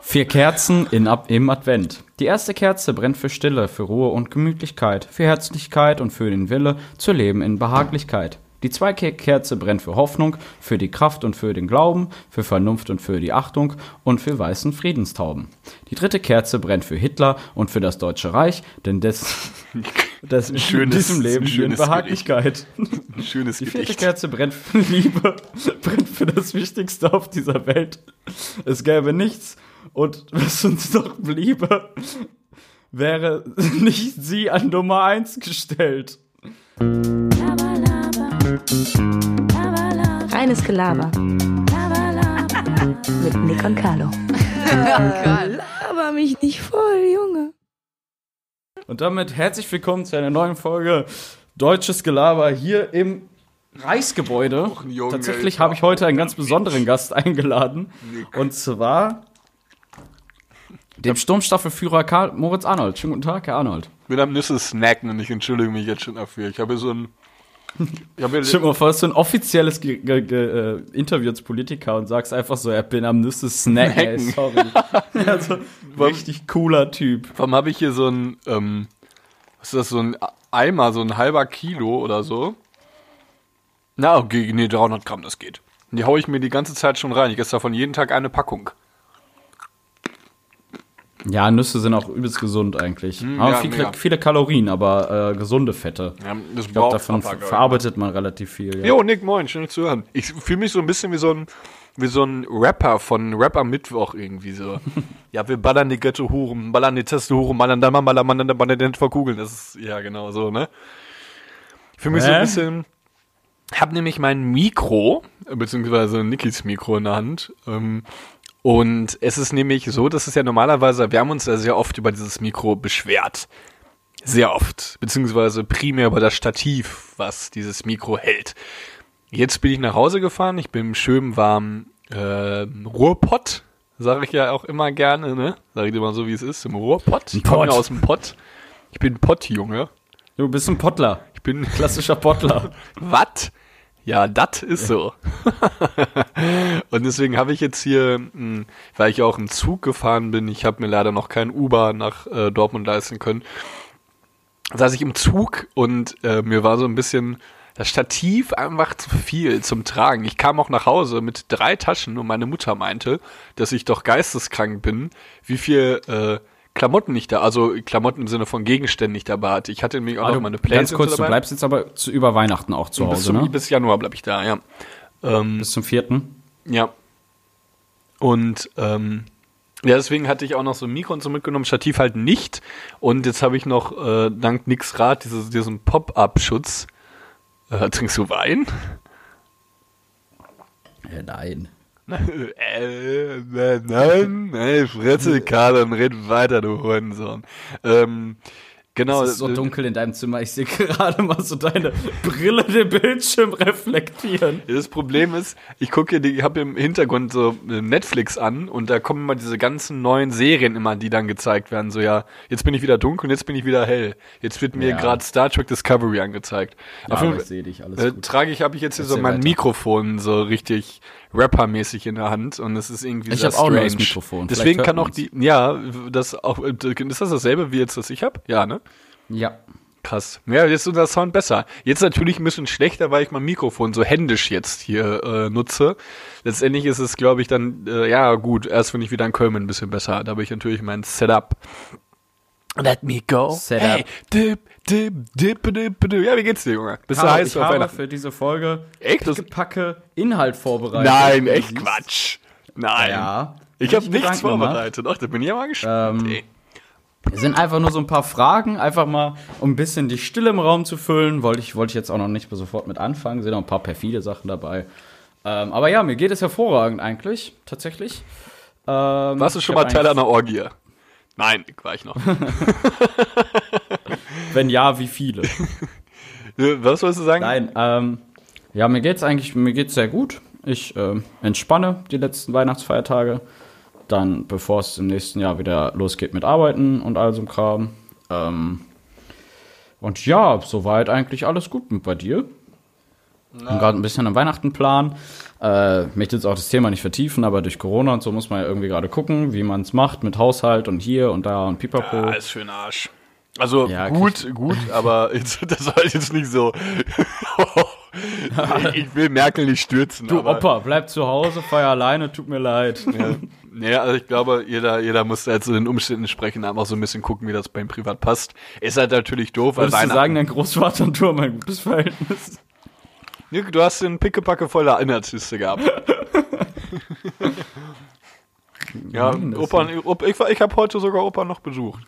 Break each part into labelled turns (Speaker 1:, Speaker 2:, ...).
Speaker 1: Vier Kerzen in, Ab- im Advent. Die erste Kerze brennt für Stille, für Ruhe und Gemütlichkeit, für Herzlichkeit und für den Wille zu leben in Behaglichkeit. Die zweite Kerze brennt für Hoffnung, für die Kraft und für den Glauben, für Vernunft und für die Achtung und für weißen Friedenstauben. Die dritte Kerze brennt für Hitler und für das Deutsche Reich, denn des, des in
Speaker 2: schönes-
Speaker 1: diesem Leben in
Speaker 2: schönes
Speaker 1: Behaglichkeit.
Speaker 2: Ein schönes
Speaker 1: Die vierte
Speaker 2: Gedicht.
Speaker 1: Kerze brennt für Liebe, brennt für das Wichtigste auf dieser Welt. Es gäbe nichts und was uns noch bliebe, wäre nicht sie an Nummer eins gestellt.
Speaker 3: Reines Gelaber mit Nick und Carlo.
Speaker 4: Aber mich nicht voll, Junge.
Speaker 1: Und damit herzlich willkommen zu einer neuen Folge Deutsches Gelaber hier im Reichsgebäude.
Speaker 2: Och, Junge,
Speaker 1: Tatsächlich habe ich heute einen ganz besonderen Gast eingeladen.
Speaker 2: Nick.
Speaker 1: Und zwar dem Sturmstaffelführer Karl Moritz Arnold. Schönen guten Tag, Herr Arnold.
Speaker 2: Ich bin am Nüsse snacken und ich entschuldige mich jetzt schon dafür. Ich habe hier so ein. Ich habe
Speaker 1: mal vor, hast du ein offizielles Ge Ge Ge äh, Interview als Politiker und sagst einfach so, er bin am Nüsse snacken. Ey, sorry. also, richtig cooler Typ.
Speaker 2: warum habe ich hier so ein. Ähm, was ist das, so ein Eimer, so ein halber Kilo oder so? Na, okay, nee, 300 Gramm, das geht. Die haue ich mir die ganze Zeit schon rein. Ich esse davon jeden Tag eine Packung.
Speaker 1: Ja, Nüsse sind auch übelst gesund eigentlich.
Speaker 2: Hm,
Speaker 1: aber
Speaker 2: ja,
Speaker 1: viele, viele Kalorien, aber äh, gesunde Fette.
Speaker 2: Ja, das
Speaker 1: Ich glaube, davon
Speaker 2: Papagei.
Speaker 1: verarbeitet man relativ viel. Ja.
Speaker 2: Jo, Nick, moin, schön zu hören. Ich fühle mich so ein bisschen wie so ein, wie so ein Rapper von Rapper Mittwoch irgendwie so. ja, wir ballern die Ghetto Huren, ballern die Teste Huren, ballern dann mal, ballern, ballern, dann ballern, den verkugeln. Das ist, ja, genau so, ne? Ich fühle mich so
Speaker 1: Hä?
Speaker 2: ein bisschen, hab nämlich mein Mikro, beziehungsweise Nikis Mikro in der Hand, ähm, und es ist nämlich so, dass es ja normalerweise, wir haben uns ja sehr oft über dieses Mikro beschwert. Sehr oft. Beziehungsweise primär über das Stativ, was dieses Mikro hält. Jetzt bin ich nach Hause gefahren. Ich bin im schönen warmen äh, Ruhrpott. Sage ich ja auch immer gerne, ne? Sag ich dir mal so, wie es ist. Im Ruhrpott. Ich komme aus dem Pott. Ich bin Pottjunge.
Speaker 1: Du bist ein Pottler.
Speaker 2: Ich bin
Speaker 1: Klassischer Pottler.
Speaker 2: Was? Ja, das ist so. und deswegen habe ich jetzt hier, mh, weil ich auch im Zug gefahren bin, ich habe mir leider noch kein Uber nach äh, Dortmund leisten können, saß ich im Zug und äh, mir war so ein bisschen das Stativ einfach zu viel zum Tragen. Ich kam auch nach Hause mit drei Taschen und meine Mutter meinte, dass ich doch geisteskrank bin, wie viel äh, Klamotten ich da, also Klamotten im Sinne von Gegenständen ich dabei hatte. Ich hatte nämlich auch
Speaker 1: Aber
Speaker 2: noch
Speaker 1: du,
Speaker 2: meine
Speaker 1: ganz
Speaker 2: Playstation
Speaker 1: kurz, du
Speaker 2: dabei.
Speaker 1: bleibst jetzt aber zu, über Weihnachten auch zu
Speaker 2: bis,
Speaker 1: Hause,
Speaker 2: zum,
Speaker 1: ne?
Speaker 2: bis Januar bleibe ich da, ja. Ähm,
Speaker 1: Bis zum vierten.
Speaker 2: ja. Und ähm, ja, deswegen hatte ich auch noch so ein Mikro und so mitgenommen, Stativ halt nicht. Und jetzt habe ich noch äh, dank Nix Rat dieses, diesen Pop-Up-Schutz. Äh, trinkst du Wein?
Speaker 1: Ja, nein.
Speaker 2: Nein, nein, nein, Fresse, Karl, dann red weiter, du Hurensohn. Ähm, genau.
Speaker 1: Es ist so
Speaker 2: äh,
Speaker 1: dunkel in deinem Zimmer. Ich sehe gerade mal so deine Brille den Bildschirm reflektieren.
Speaker 2: Das Problem ist, ich gucke, die- ich habe im Hintergrund so äh, Netflix an und da kommen immer diese ganzen neuen Serien immer, die dann gezeigt werden. So ja, jetzt bin ich wieder dunkel und jetzt bin ich wieder hell. Jetzt wird mir
Speaker 1: Ja.
Speaker 2: gerade Star Trek Discovery angezeigt.
Speaker 1: Ja,
Speaker 2: Auf
Speaker 1: aber
Speaker 2: jeden
Speaker 1: ich sehe dich, alles
Speaker 2: äh,
Speaker 1: gut.
Speaker 2: trage ich, habe ich jetzt hier so mein
Speaker 1: weiter.
Speaker 2: Mikrofon so richtig rappermäßig in der Hand und es ist irgendwie
Speaker 1: Ich
Speaker 2: sehr
Speaker 1: hab auch ein Mikrofon.
Speaker 2: Deswegen kann auch die, ja, das auch, ist das dasselbe wie jetzt, das ich habe? Ja, ne?
Speaker 1: Ja.
Speaker 2: Krass. Ja, jetzt ist unser Sound besser. Jetzt natürlich ein bisschen schlechter, weil ich mein Mikrofon so händisch jetzt hier äh, nutze. Letztendlich ist es, glaube ich, dann, äh, ja gut, erst wenn ich wieder in Köln bin, ein bisschen besser. Da habe ich natürlich mein Setup. Let me go.
Speaker 1: Setup.
Speaker 2: Hey, dip, dip, dip, dip, dip. Ja, wie geht's dir, Junge? Bist du heiß
Speaker 1: ich
Speaker 2: auf
Speaker 1: habe für diese Folge
Speaker 2: Echt? Das-
Speaker 1: Packe Inhalt vorbereitet.
Speaker 2: Nein, echt. Quatsch. Nein.
Speaker 1: Ja.
Speaker 2: Ich
Speaker 1: Hab
Speaker 2: habe nichts vorbereitet. Ach, da bin ich ja mal gespannt.
Speaker 1: Ähm. Es sind einfach nur so ein paar Fragen, einfach mal, um ein bisschen die Stille im Raum zu füllen. Wollte ich, wollte ich jetzt auch noch nicht sofort mit anfangen. Sind noch ein paar perfide Sachen dabei. Ähm, aber ja, mir geht es hervorragend eigentlich, tatsächlich. Ähm,
Speaker 2: Warst du schon mal Teil einer Orgie? Nein, war ich noch.
Speaker 1: Wenn ja, wie viele?
Speaker 2: Was wolltest du sagen?
Speaker 1: Nein, ähm, ja, mir geht's eigentlich, mir geht's sehr gut. Ich ähm, entspanne die letzten Weihnachtsfeiertage. Dann, bevor es im nächsten Jahr wieder losgeht mit Arbeiten und all so einem Kram. Ähm, und ja, soweit eigentlich alles gut mit bei dir. Und gerade ein bisschen am Weihnachten planen. Äh, möchte jetzt auch das Thema nicht vertiefen, aber durch Corona und so muss man ja irgendwie gerade gucken, wie man es macht mit Haushalt und hier und da und pipapo.
Speaker 2: Ja, ist für den Arsch. Also
Speaker 1: Ja,
Speaker 2: gut, gut, aber jetzt, das soll jetzt nicht so. ich will Merkel nicht stürzen.
Speaker 1: du Opa, bleib zu Hause, feier alleine, tut mir leid.
Speaker 2: Ja. Nee, also ich glaube, jeder, jeder muss jetzt zu den Umständen sprechen, einfach so ein bisschen gucken, wie das beim Privat passt. Ist halt natürlich doof, weil
Speaker 1: Würdest du sagen, dein Großvater und du haben ein gutes Verhältnis?
Speaker 2: Nee, du hast den Pickepacke voller Inhaltsliste gehabt. ja, Opa, Opa, ich, war- ich habe heute sogar Opa noch besucht.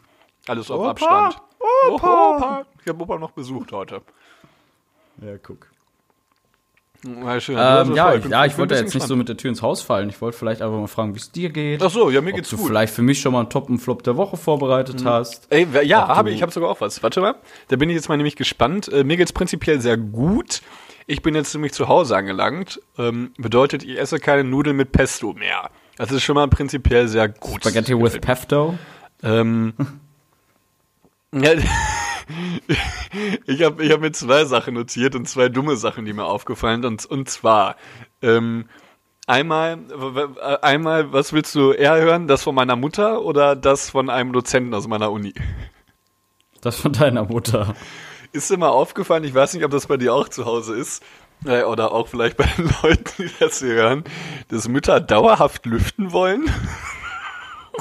Speaker 2: Alles auf
Speaker 1: Opa,
Speaker 2: Abstand.
Speaker 1: Opa.
Speaker 2: Opa. Ich habe Opa noch besucht heute.
Speaker 1: Ja, guck.
Speaker 2: Ja, schön.
Speaker 1: Ähm, ja, ich, ja, ich wollte jetzt nicht so mit der Tür ins Haus fallen. Ich wollte vielleicht einfach mal fragen, wie es dir geht.
Speaker 2: Ach so, ja, mir
Speaker 1: Ob
Speaker 2: geht's
Speaker 1: du
Speaker 2: gut.
Speaker 1: vielleicht für mich schon mal einen Top und Flop der Woche vorbereitet hast.
Speaker 2: Ey, ja, habe ich. Ich habe sogar auch was. Warte mal. Da bin ich jetzt mal nämlich gespannt. Äh, mir geht's prinzipiell sehr gut. Ich bin jetzt nämlich zu Hause angelangt. Ähm, bedeutet, ich esse keine Nudeln mit Pesto mehr. Das ist schon mal prinzipiell sehr gut.
Speaker 1: Spaghetti with Pefto.
Speaker 2: Ähm, ich habe ich hab mir zwei Sachen notiert und zwei dumme Sachen, die mir aufgefallen sind. Und, und zwar, ähm, einmal, äh, einmal, was willst du eher hören? Das von meiner Mutter oder das von einem Dozenten aus meiner Uni?
Speaker 1: Das von deiner Mutter.
Speaker 2: Ist dir mal aufgefallen, ich weiß nicht, ob das bei dir auch zu Hause ist, äh, oder auch vielleicht bei den Leuten, die das hier hören, dass Mütter dauerhaft lüften wollen?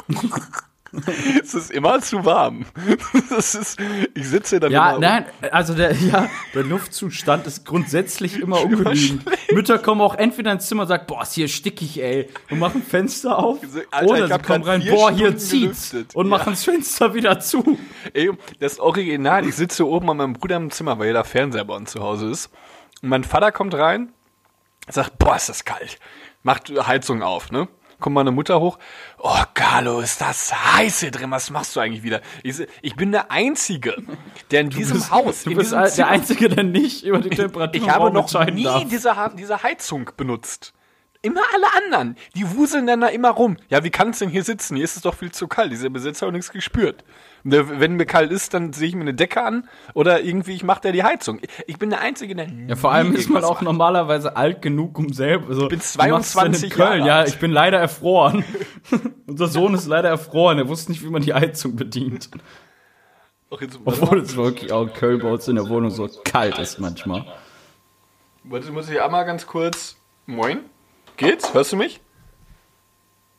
Speaker 2: es ist immer zu warm. Das ist, ich sitze dann
Speaker 1: Ja,
Speaker 2: immer
Speaker 1: nein, also der, ja, der Luftzustand ist grundsätzlich immer ungenügend. Mütter kommen auch entweder ins Zimmer und sagen, boah, ist hier stickig, ey, und machen Fenster auf.
Speaker 2: Alter,
Speaker 1: oder sie kommen rein, boah, hier
Speaker 2: Stunden
Speaker 1: zieht's.
Speaker 2: gelüftet.
Speaker 1: Und
Speaker 2: Ja.
Speaker 1: machen das Fenster wieder zu.
Speaker 2: Ey, das Original, ich sitze oben an meinem Bruder im Zimmer, weil jeder Fernseher bei uns zu Hause ist. Und mein Vater kommt rein, sagt, boah, ist das kalt. Macht Heizung auf, ne? Kommt meine Mutter hoch. Oh, Carlo, ist das heiß hier drin. Was machst du eigentlich wieder? Ich, ich bin der Einzige, der in diesem Haus,
Speaker 1: Du
Speaker 2: in
Speaker 1: bist
Speaker 2: diesem
Speaker 1: der
Speaker 2: Zimmer,
Speaker 1: Einzige, der nicht über die Temperatur
Speaker 2: ich
Speaker 1: im
Speaker 2: habe noch nie
Speaker 1: darf.
Speaker 2: diese, diese Heizung benutzt. Immer alle anderen. Die wuseln dann da immer rum. Ja, wie kann es denn hier sitzen? Hier ist es doch viel zu kalt. Dieser Besitzer hat nichts gespürt. Ne, Wenn mir kalt ist, dann sehe ich mir eine Decke an oder irgendwie ich mache der die Heizung. Ich bin der Einzige, der
Speaker 1: Ja, vor allem ist man auch normalerweise alt genug, um selber. Also,
Speaker 2: bin
Speaker 1: wie machst du denn in
Speaker 2: 22
Speaker 1: Köln?
Speaker 2: Jahre
Speaker 1: Ja,
Speaker 2: alt.
Speaker 1: ich bin leider erfroren. Unser Sohn ist leider erfroren. Er wusste nicht, wie man die Heizung bedient. Obwohl es wirklich auch in Köln bei uns in der Wohnung so kalt ist manchmal.
Speaker 2: warte, muss ich einmal ganz kurz. Moin. Geht's? Hörst du mich?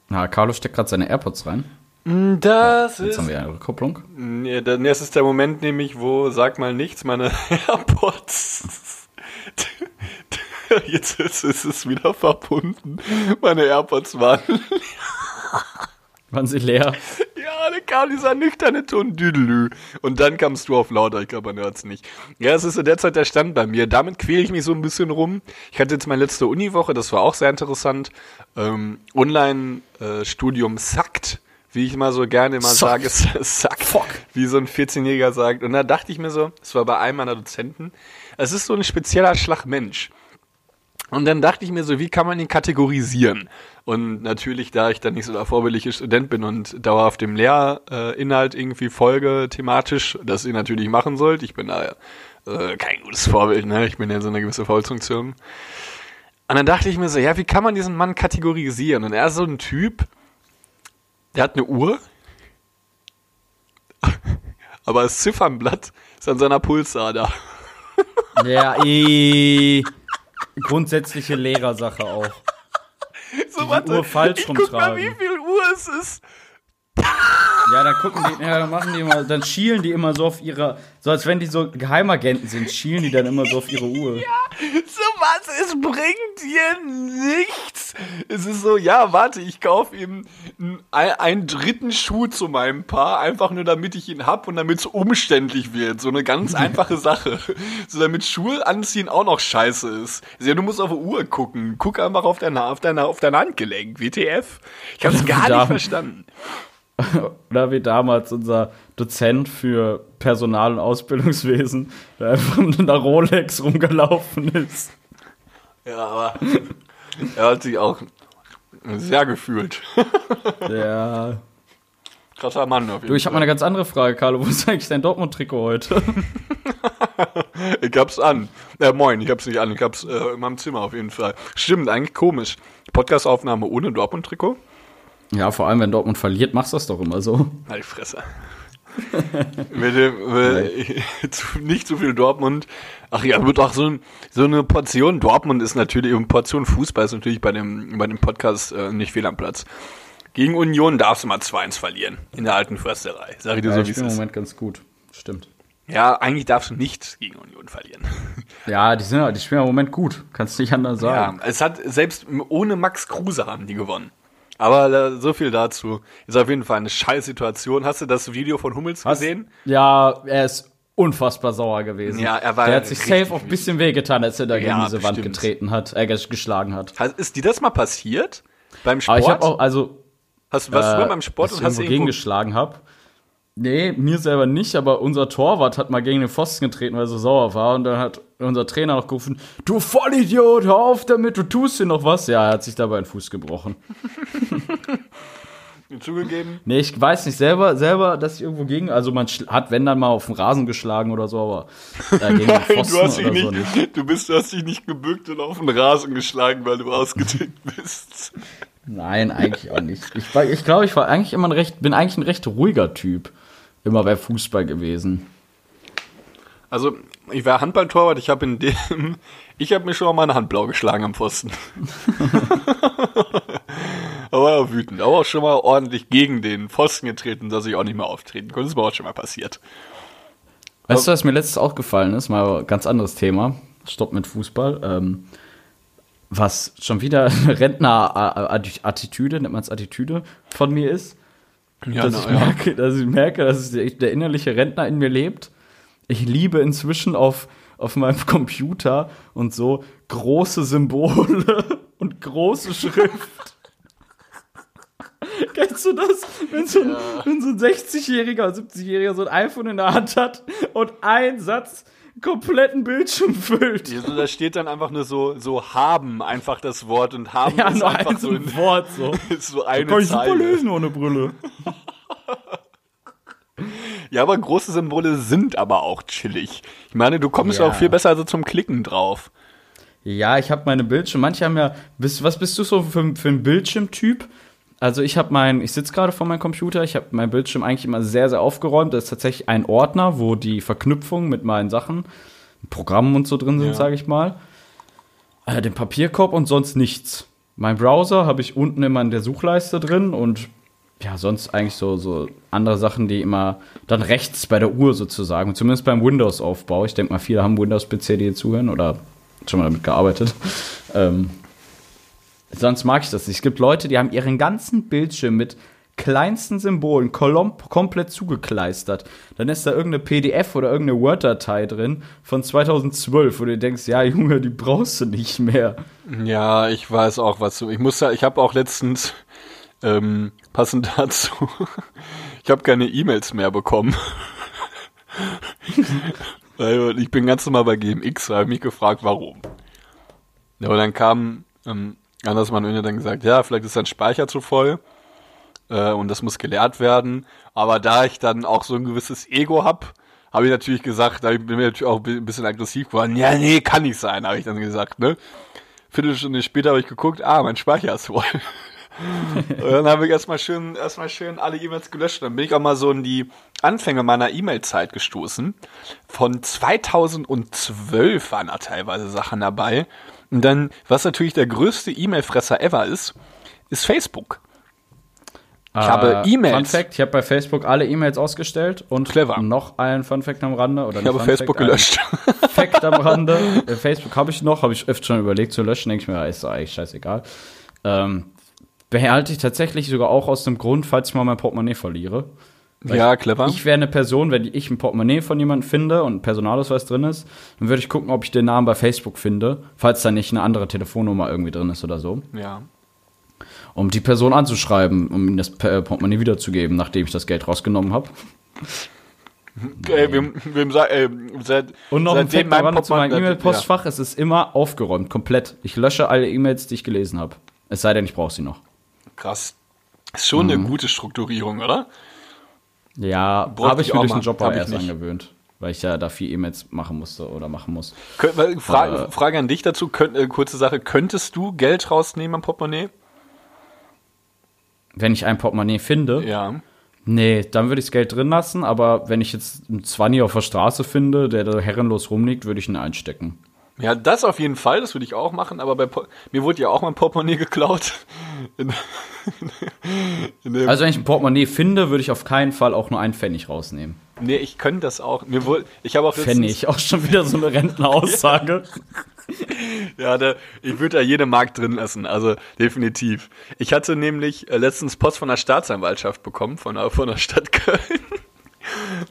Speaker 1: Na, Carlo steckt gerade seine AirPods rein.
Speaker 2: Das
Speaker 1: Jetzt
Speaker 2: ist.
Speaker 1: haben wir eine Rückkopplung.
Speaker 2: Nee, dann es ist der Moment nämlich, wo sag mal nichts, meine AirPods. Jetzt ist, ist es wieder verbunden. Meine AirPods waren.
Speaker 1: Waren sie leer?
Speaker 2: Ja, da kam dieser nüchterne Ton Düdelü. Und dann kamst du auf lauter, ich glaube, man hört's nicht. Ja, es ist so derzeit der Stand bei mir. Damit quäle ich mich so ein bisschen rum. Ich hatte jetzt meine letzte Uniwoche, das war auch sehr interessant. Ähm, Online-Studium sackt, wie ich mal so gerne immer
Speaker 1: Sackt.
Speaker 2: sage. Es sackt,
Speaker 1: Fuck.
Speaker 2: wie so ein 14-Jähriger sagt. Und da dachte ich mir so, es war bei einem meiner Dozenten, es ist so ein spezieller Schlag Mensch. Und dann dachte ich mir so, wie kann man ihn kategorisieren? Und natürlich, da ich dann nicht so der vorbildliche Student bin und dauerhaft dem Lehrinhalt irgendwie folge, thematisch, das ihr natürlich machen sollt, ich bin da äh, kein gutes Vorbild, ne? Ich bin ja so eine gewisse Vollfunktion. Und dann dachte ich mir so, ja, wie kann man diesen Mann kategorisieren? Und er ist so ein Typ, der hat eine Uhr, aber das Ziffernblatt ist an seiner Pulsader.
Speaker 1: Ja, eh. Grundsätzliche Lehrersache auch.
Speaker 2: So,
Speaker 1: Uhr falsch
Speaker 2: ich guck mal,
Speaker 1: rumtragen.
Speaker 2: wie viel Uhr es ist.
Speaker 1: Ja, dann gucken die, ja, dann machen die immer, dann schielen die immer so auf ihre, so als wenn die so Geheimagenten sind, schielen die dann immer so auf ihre Uhr.
Speaker 2: So was, es bringt dir nichts. Es ist so, ja, warte, ich kaufe ihm n- ein- einen dritten Schuh zu meinem Paar, einfach nur damit ich ihn hab und damit es umständlich wird. So eine ganz einfache Sache. So damit Schuhe anziehen auch noch scheiße ist. Ja, du musst auf die Uhr gucken. Guck einfach auf dein, auf dein, auf dein Handgelenk. WTF. Ich hab's gar nicht verstanden.
Speaker 1: Oder wie damals unser Dozent für Personal- und Ausbildungswesen, der einfach mit einer Rolex rumgelaufen ist.
Speaker 2: Ja, aber er hat sich auch sehr gefühlt.
Speaker 1: Ja.
Speaker 2: Krasser Mann auf jeden
Speaker 1: Du, ich habe mal eine ganz andere Frage, Carlo. Wo ist eigentlich dein Dortmund-Trikot heute?
Speaker 2: Ich hab's an. Äh, moin, ich hab's nicht an. Ich hab's äh, in meinem Zimmer auf jeden Fall. Stimmt, eigentlich komisch. Podcastaufnahme ohne Dortmund-Trikot?
Speaker 1: Ja, vor allem, wenn Dortmund verliert, machst du das doch immer so.
Speaker 2: Halt die Fresse. mit dem, zu, nicht zu viel Dortmund. Ach ja, wird auch so, ein, so eine Portion Dortmund ist natürlich, eine Portion Fußball ist natürlich bei dem, bei dem Podcast äh, nicht fehl am Platz. Gegen Union darfst du mal 2-1 verlieren. In der alten Försterei. Sag ich dir
Speaker 1: Ja,
Speaker 2: so, wie es
Speaker 1: im. Moment ganz gut. Stimmt.
Speaker 2: Ja, eigentlich darfst du nicht gegen Union verlieren.
Speaker 1: Ja, die, sind, ja- die spielen im Moment gut. Kannst nicht anders
Speaker 2: Ja,
Speaker 1: sagen.
Speaker 2: es hat, selbst ohne Max Kruse haben die gewonnen. Aber äh, so viel dazu. Ist auf jeden Fall eine scheiß Situation. Hast du das Video von Hummels
Speaker 1: Hast-
Speaker 2: gesehen?
Speaker 1: Ja, er ist unfassbar sauer gewesen.
Speaker 2: Ja, er war
Speaker 1: Der hat sich safe auch ein bisschen wehgetan, als er da gegen
Speaker 2: Ja,
Speaker 1: diese Wand
Speaker 2: bestimmt.
Speaker 1: getreten hat, äh, ges- geschlagen hat.
Speaker 2: Ist dir das mal passiert? Beim Sport?
Speaker 1: Aber ich habe auch, also,
Speaker 2: hast, du
Speaker 1: äh,
Speaker 2: mal beim Sport und hast
Speaker 1: irgendwo
Speaker 2: irgendwo
Speaker 1: gegengeschlagen habe. Nee, mir selber nicht, aber unser Torwart hat mal gegen den Pfosten getreten, weil er so sauer war. Und dann hat unser Trainer noch gerufen, du Vollidiot, hör auf damit, du tust dir noch was. Ja, er hat sich dabei einen Fuß gebrochen.
Speaker 2: zugegeben?
Speaker 1: Nee, ich weiß nicht selber, selber, dass ich irgendwo gegen, also man hat, wenn dann mal auf den Rasen geschlagen oder so, aber äh, gegen den Pfosten
Speaker 2: du hast dich nicht,
Speaker 1: so nicht.
Speaker 2: du bist, du hast dich nicht gebückt und auf den Rasen geschlagen, weil du ausgetickt bist.
Speaker 1: Nein, eigentlich auch nicht. Ich, war- ich glaube, ich war eigentlich immer ein recht, bin eigentlich ein recht ruhiger Typ. Immer bei Fußball gewesen.
Speaker 2: Also, ich war Handballtorwart, ich habe in dem, ich habe mir schon mal meine Hand blau geschlagen am Pfosten. aber auch wütend, aber auch schon mal ordentlich gegen den Pfosten getreten, dass ich auch nicht mehr auftreten konnte. Das ist mir auch schon mal passiert.
Speaker 1: Weißt du, was mir letztes aufgefallen ist? Mal ein ganz anderes Thema. Stopp mit Fußball. Ähm, was schon wieder eine Rentner-Attitüde, nennt man es Attitüde, von mir ist.
Speaker 2: Ja,
Speaker 1: dass,
Speaker 2: na,
Speaker 1: ich
Speaker 2: ja.
Speaker 1: merke, dass ich merke, dass der, innerliche Rentner in mir lebt. Ich liebe inzwischen auf, auf meinem Computer und so große Symbole und große Schrift. Kennst du das? Wenn so ein, wenn so ein 60-Jähriger oder 70-Jähriger so ein iPhone in der Hand hat und ein Satz kompletten Bildschirm füllt.
Speaker 2: Ja, so, da steht dann einfach nur so, so haben einfach das Wort und haben
Speaker 1: Ja,
Speaker 2: ist
Speaker 1: nur
Speaker 2: einfach
Speaker 1: ein
Speaker 2: so, ein,
Speaker 1: Wort so.
Speaker 2: so eine
Speaker 1: Kann ich super
Speaker 2: Zeile.
Speaker 1: lesen ohne Brille.
Speaker 2: Ja, aber große Symbole sind aber auch chillig. Ich meine, du kommst
Speaker 1: Ja.
Speaker 2: auch viel besser so zum Klicken drauf.
Speaker 1: Ja, ich habe meine Bildschirme. Manche haben ja. Bist, was bist du so für, für ein Bildschirmtyp? Also ich habe mein, ich sitze gerade vor meinem Computer. Ich habe mein Bildschirm eigentlich immer sehr, sehr aufgeräumt. Da ist tatsächlich ein Ordner, wo die Verknüpfung mit meinen Sachen, Programmen und so drin sind,
Speaker 2: Ja.
Speaker 1: sage ich mal. Äh, den Papierkorb und sonst nichts. Mein Browser habe ich unten immer in der Suchleiste drin und ja, sonst eigentlich so, so andere Sachen, die immer dann rechts bei der Uhr sozusagen, zumindest beim Windows-Aufbau. Ich denke mal, viele haben Windows-PC, die hier zuhören oder schon mal damit gearbeitet. Ähm, sonst mag ich das nicht. Es gibt Leute, die haben ihren ganzen Bildschirm mit kleinsten Symbolen komplett zugekleistert. Dann ist da irgendeine PDF oder irgendeine Word-Datei drin von 2012, wo du denkst, ja, Junge, die brauchst du nicht mehr.
Speaker 2: Ja, ich weiß auch, was du. Ich muss ja, ich habe auch letztens ähm, passend dazu, ich habe keine E-Mails mehr bekommen. Ich bin ganz normal bei GMX, habe mich gefragt, warum. Ja, und dann kam ähm, Andersmann und hat dann gesagt, ja, vielleicht ist dein Speicher zu voll äh, und das muss geleert werden. Aber da ich dann auch so ein gewisses Ego hab, habe ich natürlich gesagt, da bin ich natürlich auch ein bisschen aggressiv geworden. Ja, nee, kann nicht sein, habe ich dann gesagt, ne? Viertelstunde später habe ich geguckt, ah, mein Speicher ist voll. und dann habe ich erstmal schön, erstmal schön alle E-Mails gelöscht. Dann bin ich auch mal so in die Anfänge meiner E-Mail-Zeit gestoßen. Von 2012 waren da teilweise Sachen dabei. Und dann, was natürlich der größte E-Mail-Fresser ever ist, ist Facebook. Ich habe E-Mails.
Speaker 1: Äh, Fun Fact, ich habe bei Facebook alle E-Mails ausgestellt und
Speaker 2: Clever.
Speaker 1: noch einen Fun Fact am Rande. Oder
Speaker 2: Ich habe Facebook gelöscht.
Speaker 1: Ein Fact am Rande. Äh, Facebook habe ich noch, habe ich öfter schon überlegt zu löschen. Denke ich mir, ist eigentlich scheißegal. Ähm, behalte ich tatsächlich sogar auch aus dem Grund, falls ich mal mein Portemonnaie verliere.
Speaker 2: Ja, clever.
Speaker 1: Ich wäre eine Person, wenn ich ein Portemonnaie von jemandem finde und ein Personalausweis drin ist, dann würde ich gucken, ob ich den Namen bei Facebook finde, falls da nicht eine andere Telefonnummer irgendwie drin ist oder so,
Speaker 2: ja.
Speaker 1: um die Person anzuschreiben, um ihm das äh, Portemonnaie wiederzugeben, nachdem ich das Geld rausgenommen habe.
Speaker 2: Ey, wem, wem sag, ey, seit,
Speaker 1: Und noch ein am Rande zu meinem E-Mail-Postfach, es ist immer aufgeräumt, komplett. Ich lösche alle E-Mails, die ich gelesen habe. Es sei denn, ich brauche sie noch.
Speaker 2: Ja, krass. Ist schon
Speaker 1: Mhm.
Speaker 2: eine gute Strukturierung, oder?
Speaker 1: Ja, habe ich mir durch den. Job aber erst angewöhnt. weil ich ja da viel E-Mails machen musste oder machen muss.
Speaker 2: Kön- weil- Fra
Speaker 1: Äh.
Speaker 2: Frage an dich dazu, könnt, äh, kurze Sache, könntest du Geld rausnehmen am Portemonnaie?
Speaker 1: Wenn ich ein Portemonnaie finde,
Speaker 2: Ja.
Speaker 1: nee, dann würde ich das Geld drin lassen, aber wenn ich jetzt einen 20 auf der Straße finde, der da herrenlos rumliegt, würde ich ihn einstecken.
Speaker 2: Ja, das auf jeden Fall, das würde ich auch machen, aber bei Po- mir wurde ja auch mein Portemonnaie geklaut. In, in dem,
Speaker 1: Also wenn ich ein Portemonnaie finde, würde ich auf keinen Fall auch nur einen Pfennig rausnehmen.
Speaker 2: nee, ich könnte das auch. Mir wurde, ich habe auch
Speaker 1: Pfennig, auch schon wieder so eine Rentneraussage.
Speaker 2: Ja, da, ich würde da jede Mark drin lassen, also definitiv. Ich hatte nämlich äh, letztens Post von der Staatsanwaltschaft bekommen, von von der Stadt Köln.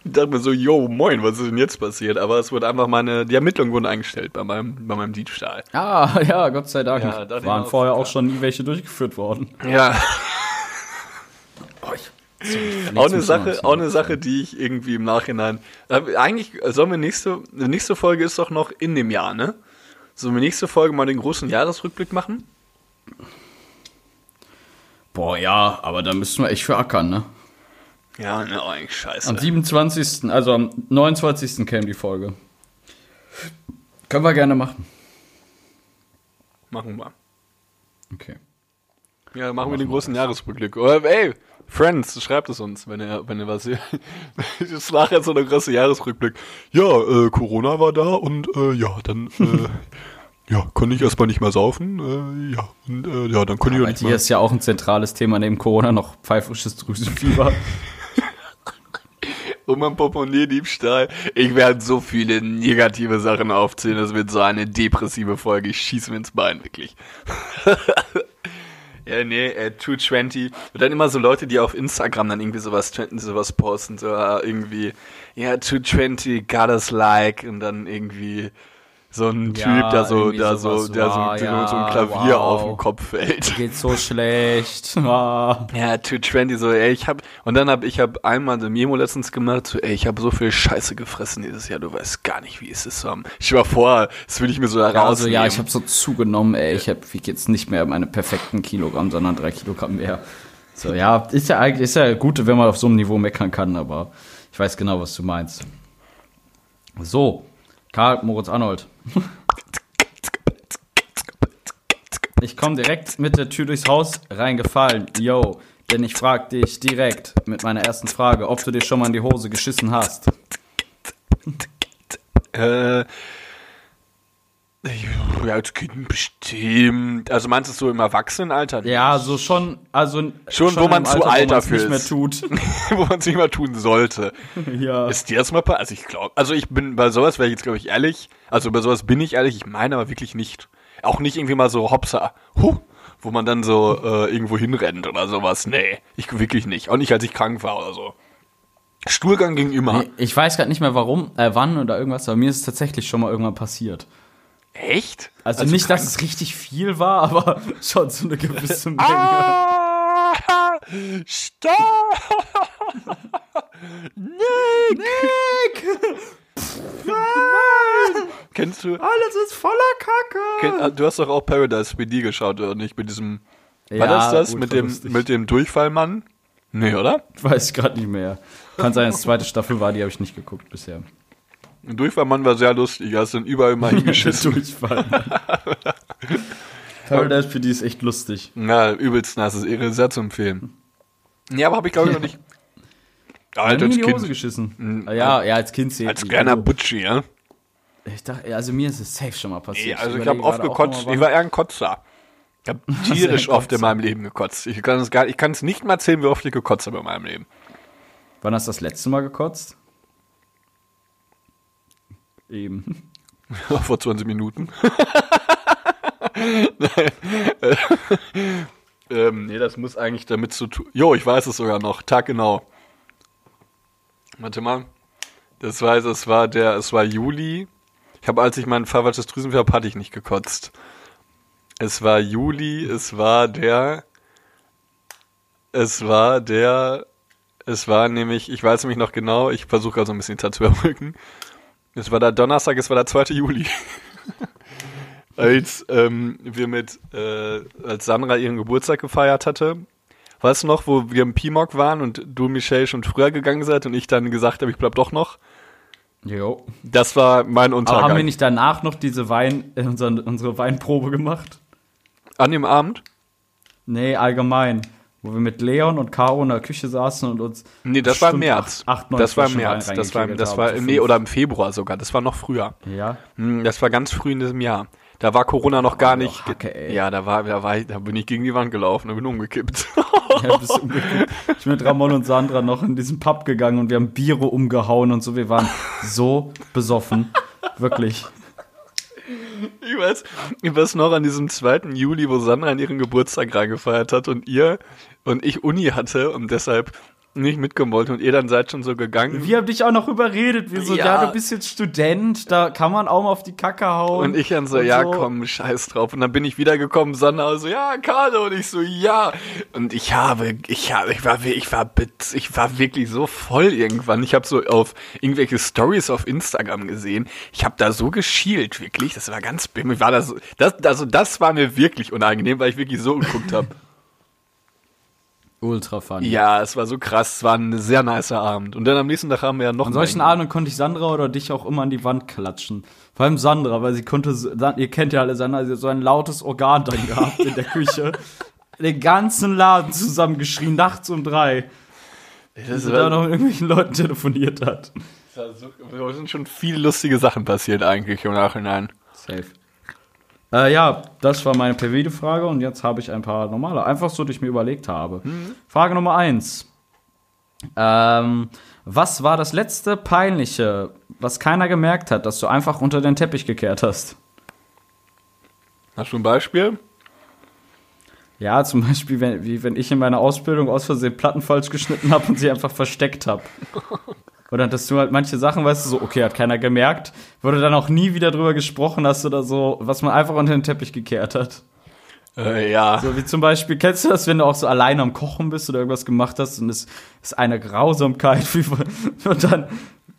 Speaker 2: Und dachte mir so, yo, moin, was ist denn jetzt passiert? Aber es wurde einfach meine, die Ermittlungen wurden eingestellt bei meinem, bei meinem Diebstahl.
Speaker 1: Ah, ja, Gott sei Dank.
Speaker 2: Ja, ich
Speaker 1: Waren
Speaker 2: auch,
Speaker 1: vorher auch schon nie welche durchgeführt worden.
Speaker 2: Ja. Auch eine Sache, auch eine Sache, die ich irgendwie im Nachhinein. Äh, eigentlich sollen wir nächste, nächste Folge ist doch noch in dem Jahr, ne? Sollen wir nächste Folge mal den großen Jahresrückblick machen?
Speaker 1: Boah, ja, aber da müssen wir echt für ackern, ne?
Speaker 2: Ja, ne, eigentlich scheiße.
Speaker 1: Am 27., also am 29. käme die Folge. Können wir gerne machen.
Speaker 2: Machen wir.
Speaker 1: Okay.
Speaker 2: Ja, machen, wir den großen Jahresrückblick. Oder, ey, Friends, schreibt es uns, wenn ihr, wenn ihr was Das ist nachher so eine große Jahresrückblick. Ja, äh, Corona war da und äh, ja, dann äh, ja, konnte ich erstmal nicht mehr saufen. Äh, ja, und äh, ja, dann konnte ich auch nicht mehr.
Speaker 1: ist ja auch ein zentrales Thema neben Corona noch pfeifisches Drüsenfieber.
Speaker 2: Um mein Portemonnaie-Diebstahl. Ich werde so viele negative Sachen aufzählen. Das wird so eine depressive Folge. Ich schieße mir ins Bein, wirklich. ja, nee, äh, 220. Und dann immer so Leute, die auf Instagram dann irgendwie sowas, sowas posten. So äh, irgendwie, ja, 220, got us like. Und dann irgendwie so ein
Speaker 1: Ja,
Speaker 2: Typ, der so, der so, der so, der so ein
Speaker 1: ja,
Speaker 2: Klavier
Speaker 1: wow.
Speaker 2: auf den Kopf fällt.
Speaker 1: Geht so schlecht. Ah.
Speaker 2: Ja, 220, so, ey, ich hab, und dann hab ich hab einmal eine Memo letztens gemacht, so, ey, ich habe so viel Scheiße gefressen dieses Jahr, du weißt gar nicht, wie es ist. Um, ich war vor, das will ich mir so
Speaker 1: Ja,
Speaker 2: herausnehmen.
Speaker 1: also ja, ich habe so zugenommen, ey. Ich hab, wiege jetzt nicht mehr meine perfekten Kilogramm, sondern drei Kilogramm mehr. So, ja, ist ja eigentlich, ist ja gut, wenn man auf so einem Niveau meckern kann, aber ich weiß genau, was du meinst. So, Karl Moritz Arnold. Ich komme direkt mit der Tür durchs Haus reingefallen. Yo, denn ich frag dich direkt mit meiner ersten Frage, ob du dir schon mal in die Hose geschissen hast.
Speaker 2: Äh, ja, als Kind bestimmt. Also meinst du es so im Erwachsenenalter?
Speaker 1: Ja, so schon, also
Speaker 2: Schon, wo
Speaker 1: im
Speaker 2: man zu alt
Speaker 1: wo
Speaker 2: dafür
Speaker 1: nicht mehr
Speaker 2: ist.
Speaker 1: tut.
Speaker 2: wo man es nicht mal tun sollte.
Speaker 1: ja.
Speaker 2: Ist dir das mal passiert? Also ich glaube, also ich bin bei sowas wäre ich jetzt glaube ich ehrlich. Also bei sowas bin ich ehrlich. Ich meine aber wirklich nicht. Auch nicht irgendwie mal so Hopsa, huh, wo man dann so äh, irgendwo hinrennt oder sowas. Nee, ich wirklich nicht. Auch nicht, als ich krank war oder so. Stuhlgang ging immer.
Speaker 1: Ich weiß gerade nicht mehr warum, äh, wann oder irgendwas, aber mir ist es tatsächlich schon mal irgendwann passiert.
Speaker 2: Echt?
Speaker 1: Also,
Speaker 2: Als du
Speaker 1: nicht, dass es richtig viel war, aber schon so eine gewisse Menge.
Speaker 2: Ah, stopp!
Speaker 1: Nick!
Speaker 2: Kennst du?
Speaker 1: Alles ist voller Kacke!
Speaker 2: Kenn, ah, du hast doch auch Paradise BD geschaut, oder nicht? Mit diesem. war
Speaker 1: Ja,
Speaker 2: das das?
Speaker 1: ultra
Speaker 2: Mit dem,
Speaker 1: lustig.
Speaker 2: mit dem Durchfallmann? Nee, oder?
Speaker 1: Weiß ich gerade nicht mehr. Kann sein, dass die zweite Staffel war, die habe ich nicht geguckt bisher.
Speaker 2: Der Durchfallmann war sehr lustig. Ist dann überall mal hingeschissen.
Speaker 1: Durchfall. Paradise PD ist echt lustig.
Speaker 2: Na, übelst nasses Ehre, sehr zu empfehlen. Nee, aber habe ich glaube ich noch nicht.
Speaker 1: Ja,
Speaker 2: Alter,
Speaker 1: nie
Speaker 2: als
Speaker 1: in die Hose
Speaker 2: Kind.
Speaker 1: geschissen.
Speaker 2: Mhm.
Speaker 1: Ja, ja, als Kind zählt
Speaker 2: Als kleiner
Speaker 1: Also,
Speaker 2: Butchi, ja?
Speaker 1: Ich dachte, also mir ist es safe schon mal passiert.
Speaker 2: Nee, also ich
Speaker 1: überlege
Speaker 2: habe oft gekotzt. Ich war eher ein Kotzer. Ich habe tierisch
Speaker 1: ein
Speaker 2: oft in meinem Leben gekotzt. Ich kann es gar, ich kann es nicht mal erzählen, wie oft ich gekotzt habe in meinem Leben.
Speaker 1: Wann hast du das letzte Mal gekotzt? Eben.
Speaker 2: Vor 20 Minuten. Nein. ähm, nee, das muss eigentlich damit zu tun. Jo, ich weiß es sogar noch. Tag genau. Warte mal. Das war, es war der, es war Juli. Ich habe, als ich mein verwaltetes Drüsenfieber habe, hatte ich nicht gekotzt. Es war Juli, es war der, es war der, es war nämlich, ich weiß nämlich noch genau, ich versuche gerade so ein bisschen Zeit zu überbrücken. Es war der Donnerstag, es war der 2. Juli. als ähm, wir mit, äh, als Sandra ihren Geburtstag gefeiert hatte. Weißt du noch, wo wir im Pimok waren und du, Michelle, schon früher gegangen seid und ich dann gesagt habe, ich bleib doch noch?
Speaker 1: Jo.
Speaker 2: Das war mein
Speaker 1: Aber
Speaker 2: Untergang.
Speaker 1: haben wir nicht danach noch diese Wein, äh, unsere, unsere Weinprobe gemacht?
Speaker 2: An dem Abend?
Speaker 1: Nee, allgemein. Wo wir mit Leon und Caro in der Küche saßen und uns.
Speaker 2: Nee, das war im März.
Speaker 1: Acht, acht,
Speaker 2: das war im März. Das war, das war, nee, oder im Februar sogar. Das war noch früher.
Speaker 1: Ja.
Speaker 2: Hm, Das war ganz früh in diesem Jahr. Da war Corona noch gar nicht.
Speaker 1: Hacke, ey.
Speaker 2: ja, da war, da war, ich- da bin ich gegen die Wand gelaufen und bin umgekippt.
Speaker 1: Ja, bis umgekippt. ich bin mit Ramon und Sandra noch in diesen Pub gegangen und wir haben Biere umgehauen und so. Wir waren so besoffen. Wirklich.
Speaker 2: Ich weiß, ich weiß noch an diesem 2. Juli, wo Sandra an ihren Geburtstag reingefeiert hat und ihr und ich Uni hatte und deshalb nicht mitkommen wollte und ihr dann seid schon so gegangen.
Speaker 1: Wir haben dich auch noch überredet. Wir so, ja.
Speaker 2: Ja.
Speaker 1: du bist jetzt Student, da kann man auch mal auf die Kacke hauen.
Speaker 2: Und ich dann so, ja, komm, scheiß drauf. Und dann bin ich wiedergekommen, Sandra so, ja, Carlo. Und ich so, ja. Und ich habe, ich habe, ich war, ich war, ich war wirklich so voll irgendwann. Ich habe so auf irgendwelche Stories auf Instagram gesehen. Ich habe da so geschielt, wirklich. Das war ganz, mir war das, das, also das war mir wirklich unangenehm, weil ich wirklich so geguckt habe.
Speaker 1: Ultra fun.
Speaker 2: Ja, es war so krass. Es war ein sehr nicer Abend. Und dann am nächsten Tag haben wir ja noch
Speaker 1: An solchen Abenden konnte ich Sandra oder dich auch immer an die Wand klatschen. Vor allem Sandra, weil sie konnte, ihr kennt ja alle Sandra, sie hat so ein lautes Organ dann gehabt in der Küche. Den ganzen Laden zusammengeschrien, nachts um drei.
Speaker 2: Das
Speaker 1: Dass sie
Speaker 2: war-
Speaker 1: da noch mit irgendwelchen Leuten telefoniert hat.
Speaker 2: das so, da sind schon viele lustige Sachen passiert eigentlich im Nachhinein.
Speaker 1: Safe. Äh, ja, das war meine per-Video-Frage und jetzt habe ich ein paar normale, einfach so, die ich mir überlegt habe. Frage Nummer eins. Ähm, was war das letzte Peinliche, was keiner gemerkt hat, dass du einfach unter den Teppich gekehrt hast?
Speaker 2: Hast du ein Beispiel?
Speaker 1: Ja, zum Beispiel, wenn, wie wenn ich in meiner Ausbildung aus Versehen Platten falsch geschnitten habe und sie einfach versteckt habe. Oder dass du halt manche Sachen, weißt du, so, okay, hat keiner gemerkt, wurde dann auch nie wieder drüber gesprochen hast oder so, was man einfach unter den Teppich gekehrt hat.
Speaker 2: Äh, ja.
Speaker 1: So wie zum Beispiel, kennst du das, wenn du auch so alleine am Kochen bist oder irgendwas gemacht hast und es ist eine Grausamkeit, wie, und dann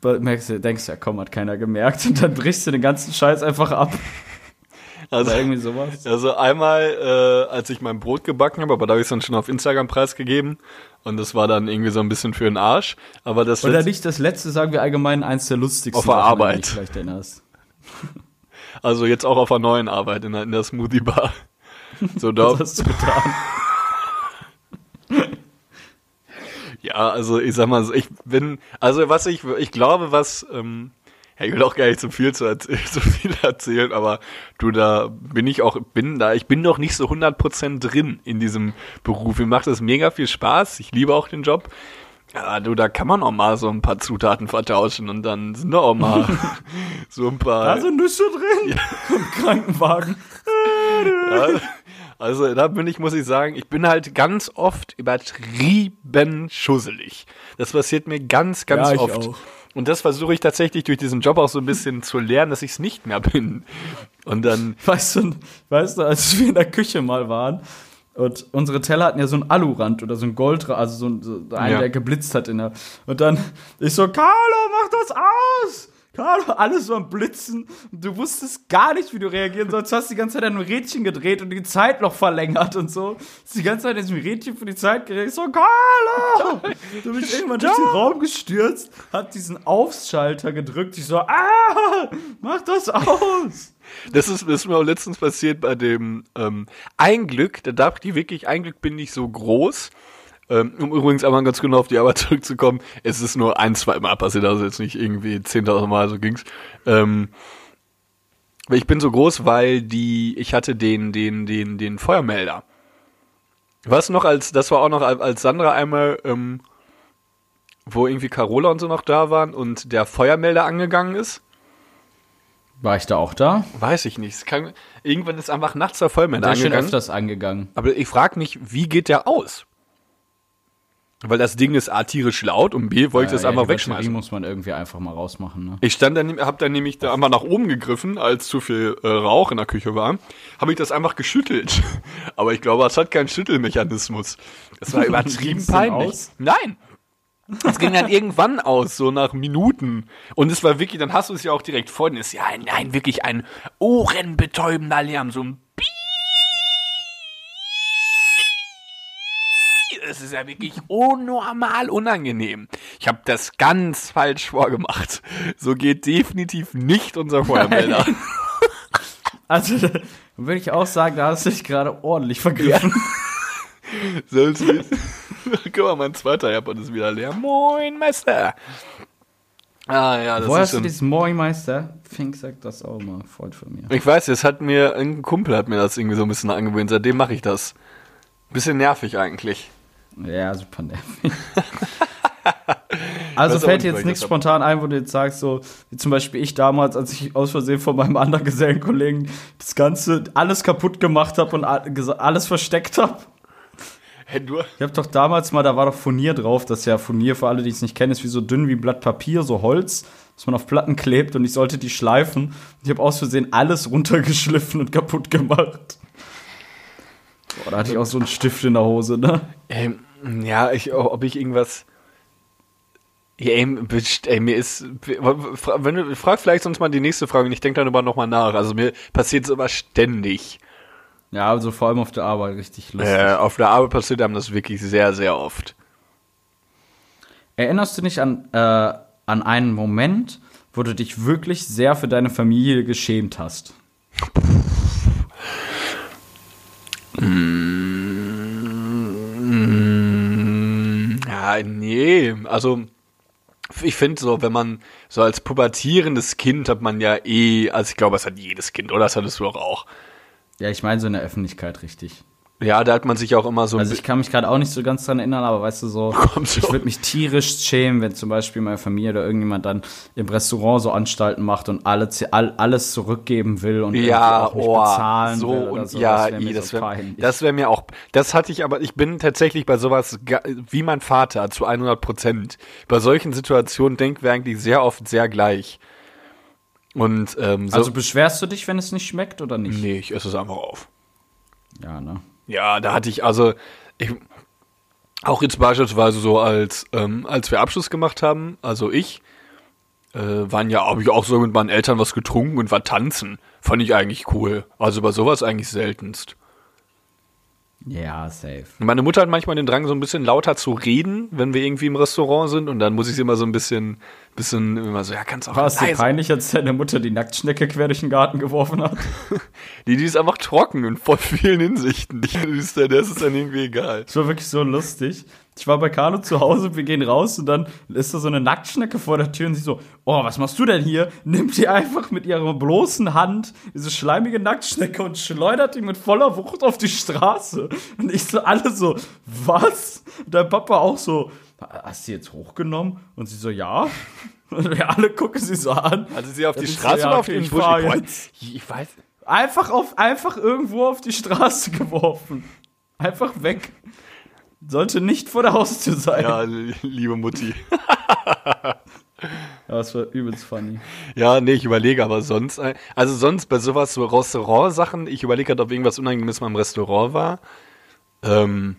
Speaker 1: merkst du, denkst du, ja komm, hat keiner gemerkt und dann brichst du den ganzen Scheiß einfach ab.
Speaker 2: Also,
Speaker 1: Oder irgendwie sowas.
Speaker 2: also einmal, äh, als ich mein Brot gebacken habe, aber da habe ich es dann schon auf Instagram preisgegeben und das war dann irgendwie so ein bisschen für den Arsch. Aber das
Speaker 1: Oder nicht das letzte, sagen wir allgemein, eins der lustigsten.
Speaker 2: Auf der
Speaker 1: Sachen,
Speaker 2: Arbeit.
Speaker 1: dich vielleicht erinnerst.
Speaker 2: also jetzt auch auf einer neuen Arbeit in der, in der Smoothie Bar. So da,
Speaker 1: Was hast du getan?
Speaker 2: ja, also ich sag mal, so, ich bin, also was ich, ich glaube, was, ähm, ja, ich will auch gar nicht so viel zu, erzählen, so viel erzählen, aber du, da bin ich auch, bin da, ich bin doch nicht so 100% drin in diesem Beruf. Mir macht das mega viel Spaß. Ich liebe auch den Job. Ja, du, da kann man auch mal so ein paar Zutaten vertauschen und dann sind da auch mal so ein paar.
Speaker 1: Da sind Nüsse drin. Im Krankenwagen.
Speaker 2: Ja, also da bin ich, muss ich sagen, ich bin halt ganz oft übertrieben schusselig. Das passiert mir ganz, ganz
Speaker 1: Ja, ich
Speaker 2: oft.
Speaker 1: auch.
Speaker 2: Und das versuche ich tatsächlich durch diesen Job auch so ein bisschen zu lernen, dass ich es nicht mehr bin. Und dann,
Speaker 1: Weißt du, weißt du, als wir in der Küche mal waren und unsere Teller hatten ja so einen Alurand oder so ein Goldrand, also so, ein- so einen,
Speaker 2: Ja.
Speaker 1: der geblitzt hat in der. Und dann ich so, Carlo, mach das aus! Carlo, alles so am Blitzen. Und du wusstest gar nicht, wie du reagieren sollst. Du hast die ganze Zeit an einem Rädchen gedreht und die Zeit noch verlängert und so. Hast die ganze Zeit in diesem Rädchen für die Zeit gedreht. Ich so, Carlo! Du bist irgendwann durch den Raum gestürzt, hat diesen Aufschalter gedrückt. Ich so, ah, mach das aus!
Speaker 2: das ist, das ist mir auch letztens passiert bei dem ähm, Ein Glück, da darf die wirklich, ein Glück bin ich so groß. Ähm, um übrigens einmal ganz genau auf die Arbeit zurückzukommen, es ist nur ein, zwei Mal passiert, also jetzt nicht irgendwie 10.000 Mal, so ging's. Ähm, ich bin so groß, weil die, ich hatte den, den, den, den Feuermelder. Was noch als, das war auch noch als Sandra einmal, ähm, wo irgendwie Carola und so noch da waren und der Feuermelder angegangen ist.
Speaker 1: War ich da auch da?
Speaker 2: Weiß ich nicht. Kann, irgendwann ist einfach nachts der Feuermelder
Speaker 1: Der ist schon
Speaker 2: angegangen.
Speaker 1: öfters angegangen.
Speaker 2: Aber ich frage mich, wie geht der aus? Weil das Ding ist A tierisch laut und B wollte ich das
Speaker 1: Äh, ja,
Speaker 2: einfach wegschmeißen.
Speaker 1: muss man irgendwie einfach mal rausmachen, ne?
Speaker 2: Ich stand dann, hab dann nämlich da einmal nach oben gegriffen, als zu viel äh, Rauch in der Küche war, habe ich das einfach geschüttelt. Aber ich glaube, es hat keinen Schüttelmechanismus. Das war übertrieben peinlich.
Speaker 1: aus?
Speaker 2: Nein. Es ging dann irgendwann aus, so nach Minuten. Und es war wirklich, dann hast du es ja auch direkt vor dir. Es ist ja ein, ein wirklich ein ohrenbetäubender Lärm, so ein es ist ja wirklich unnormal unangenehm. Ich habe das ganz falsch vorgemacht. So geht definitiv nicht unser Feuermelder.
Speaker 1: Also, würde ich auch sagen, da hast du dich gerade ordentlich vergriffen.
Speaker 2: Selbst Guck mal, mein zweiter Airpod ist wieder leer. Moin, Meister. Ah ja, das
Speaker 1: Woher
Speaker 2: ist
Speaker 1: hast du dieses Moin Meister? Fink sagt das auch mal, Freund von mir.
Speaker 2: Ich weiß, das hat mir, ein Kumpel hat mir das irgendwie so ein bisschen angewöhnt. Seitdem mache ich das. Bisschen nervig eigentlich.
Speaker 1: Ja, super nervig. Also
Speaker 2: auch
Speaker 1: fällt dir jetzt
Speaker 2: ich
Speaker 1: nichts
Speaker 2: hab.
Speaker 1: spontan ein, wo du jetzt sagst, so, wie zum Beispiel ich damals, als ich aus Versehen von meinem anderen Gesellenkollegen das Ganze, alles kaputt gemacht habe und alles versteckt habe.
Speaker 2: Hey, du,
Speaker 1: Ich habe doch damals mal, da war doch Furnier drauf, das ist ja Furnier, für alle, die es nicht kennen, ist wie so dünn wie ein Blatt Papier, so Holz, das man auf Platten klebt und ich sollte die schleifen. Ich habe aus Versehen alles runtergeschliffen und kaputt gemacht. Boah, da hatte ich auch so einen Stift in der Hose, ne?
Speaker 2: ähm, ja, ich, ob ich irgendwas. Ja, ey, best- ey, mir ist. Wenn du, frag vielleicht sonst mal die nächste Frage und ich denke darüber nochmal nach. Also mir passiert sowas ständig.
Speaker 1: Ja, also vor allem auf der Arbeit richtig lustig.
Speaker 2: Äh, auf der Arbeit passiert einem das wirklich sehr, sehr oft.
Speaker 1: Erinnerst du dich an, äh, an einen Moment, wo du dich wirklich sehr für deine Familie geschämt hast?
Speaker 2: Mm, Ja, nee, also ich finde so, wenn man so als pubertierendes Kind hat man ja eh, also ich glaube, das hat jedes Kind, oder? Das hattest du auch.
Speaker 1: Ja, ich meine so in der Öffentlichkeit richtig.
Speaker 2: Ja, da hat man sich auch immer so
Speaker 1: Also ich kann mich gerade auch nicht so ganz dran erinnern, aber weißt du so, ich würde mich tierisch schämen, wenn zum Beispiel meine Familie oder irgendjemand dann im Restaurant so Anstalten macht und alle, all, alles zurückgeben will und
Speaker 2: ja,
Speaker 1: auch nicht
Speaker 2: oh,
Speaker 1: bezahlen
Speaker 2: so
Speaker 1: will oder
Speaker 2: und
Speaker 1: so.
Speaker 2: ja,
Speaker 1: wär mir
Speaker 2: das
Speaker 1: so
Speaker 2: wäre
Speaker 1: peinlich.
Speaker 2: das wär mir auch, das hatte ich aber, ich bin tatsächlich bei sowas wie mein Vater zu 100 Prozent. Bei solchen Situationen denken wir eigentlich sehr oft sehr gleich. Und ähm, so,
Speaker 1: also beschwerst du dich, wenn es nicht schmeckt oder nicht?
Speaker 2: nee, ich esse es einfach auf.
Speaker 1: Ja, ne?
Speaker 2: Ja, da hatte ich also ich, auch jetzt beispielsweise so als ähm, als wir Abschluss gemacht haben, also ich äh, waren ja habe ich auch so mit meinen Eltern was getrunken und war tanzen, fand ich eigentlich cool. Also bei sowas eigentlich seltenst.
Speaker 1: Ja, safe.
Speaker 2: Meine Mutter hat manchmal den Drang, so ein bisschen lauter zu reden, wenn wir irgendwie im Restaurant sind. Und dann muss ich sie immer so ein bisschen, bisschen immer so, ja, kannst auch
Speaker 1: War es dir peinlich, als deine Mutter die Nacktschnecke quer durch den Garten geworfen hat?
Speaker 2: Die, die ist einfach trocken in voll vielen Hinsichten. Die ist, der ist es dann irgendwie egal.
Speaker 1: Das war wirklich so lustig. Ich war bei Carlo zu Hause, wir gehen raus und dann ist da so eine Nacktschnecke vor der Tür und sie so, oh, was machst du denn hier? Nimmt die einfach mit ihrer bloßen Hand diese schleimige Nacktschnecke und schleudert die mit voller Wucht auf die Straße. Und ich so, alle so, was? Und dein Papa auch so, hast du die jetzt hochgenommen? Und sie so, ja. Und wir alle gucken sie so an.
Speaker 2: Also sie auf die
Speaker 1: so,
Speaker 2: Straße
Speaker 1: ja,
Speaker 2: oder auf den
Speaker 1: ich
Speaker 2: Busch? ich weiß.
Speaker 1: Einfach auf, einfach irgendwo auf die Straße geworfen. Einfach weg. Sollte nicht vor der Haustür sein.
Speaker 2: Ja, liebe Mutti.
Speaker 1: Ja, das war übelst funny.
Speaker 2: Ja, nee, ich überlege aber sonst, äh, also sonst bei sowas, so Restaurant-Sachen, ich überlege gerade, ob irgendwas Unangenehmes mal im Restaurant war. Ähm,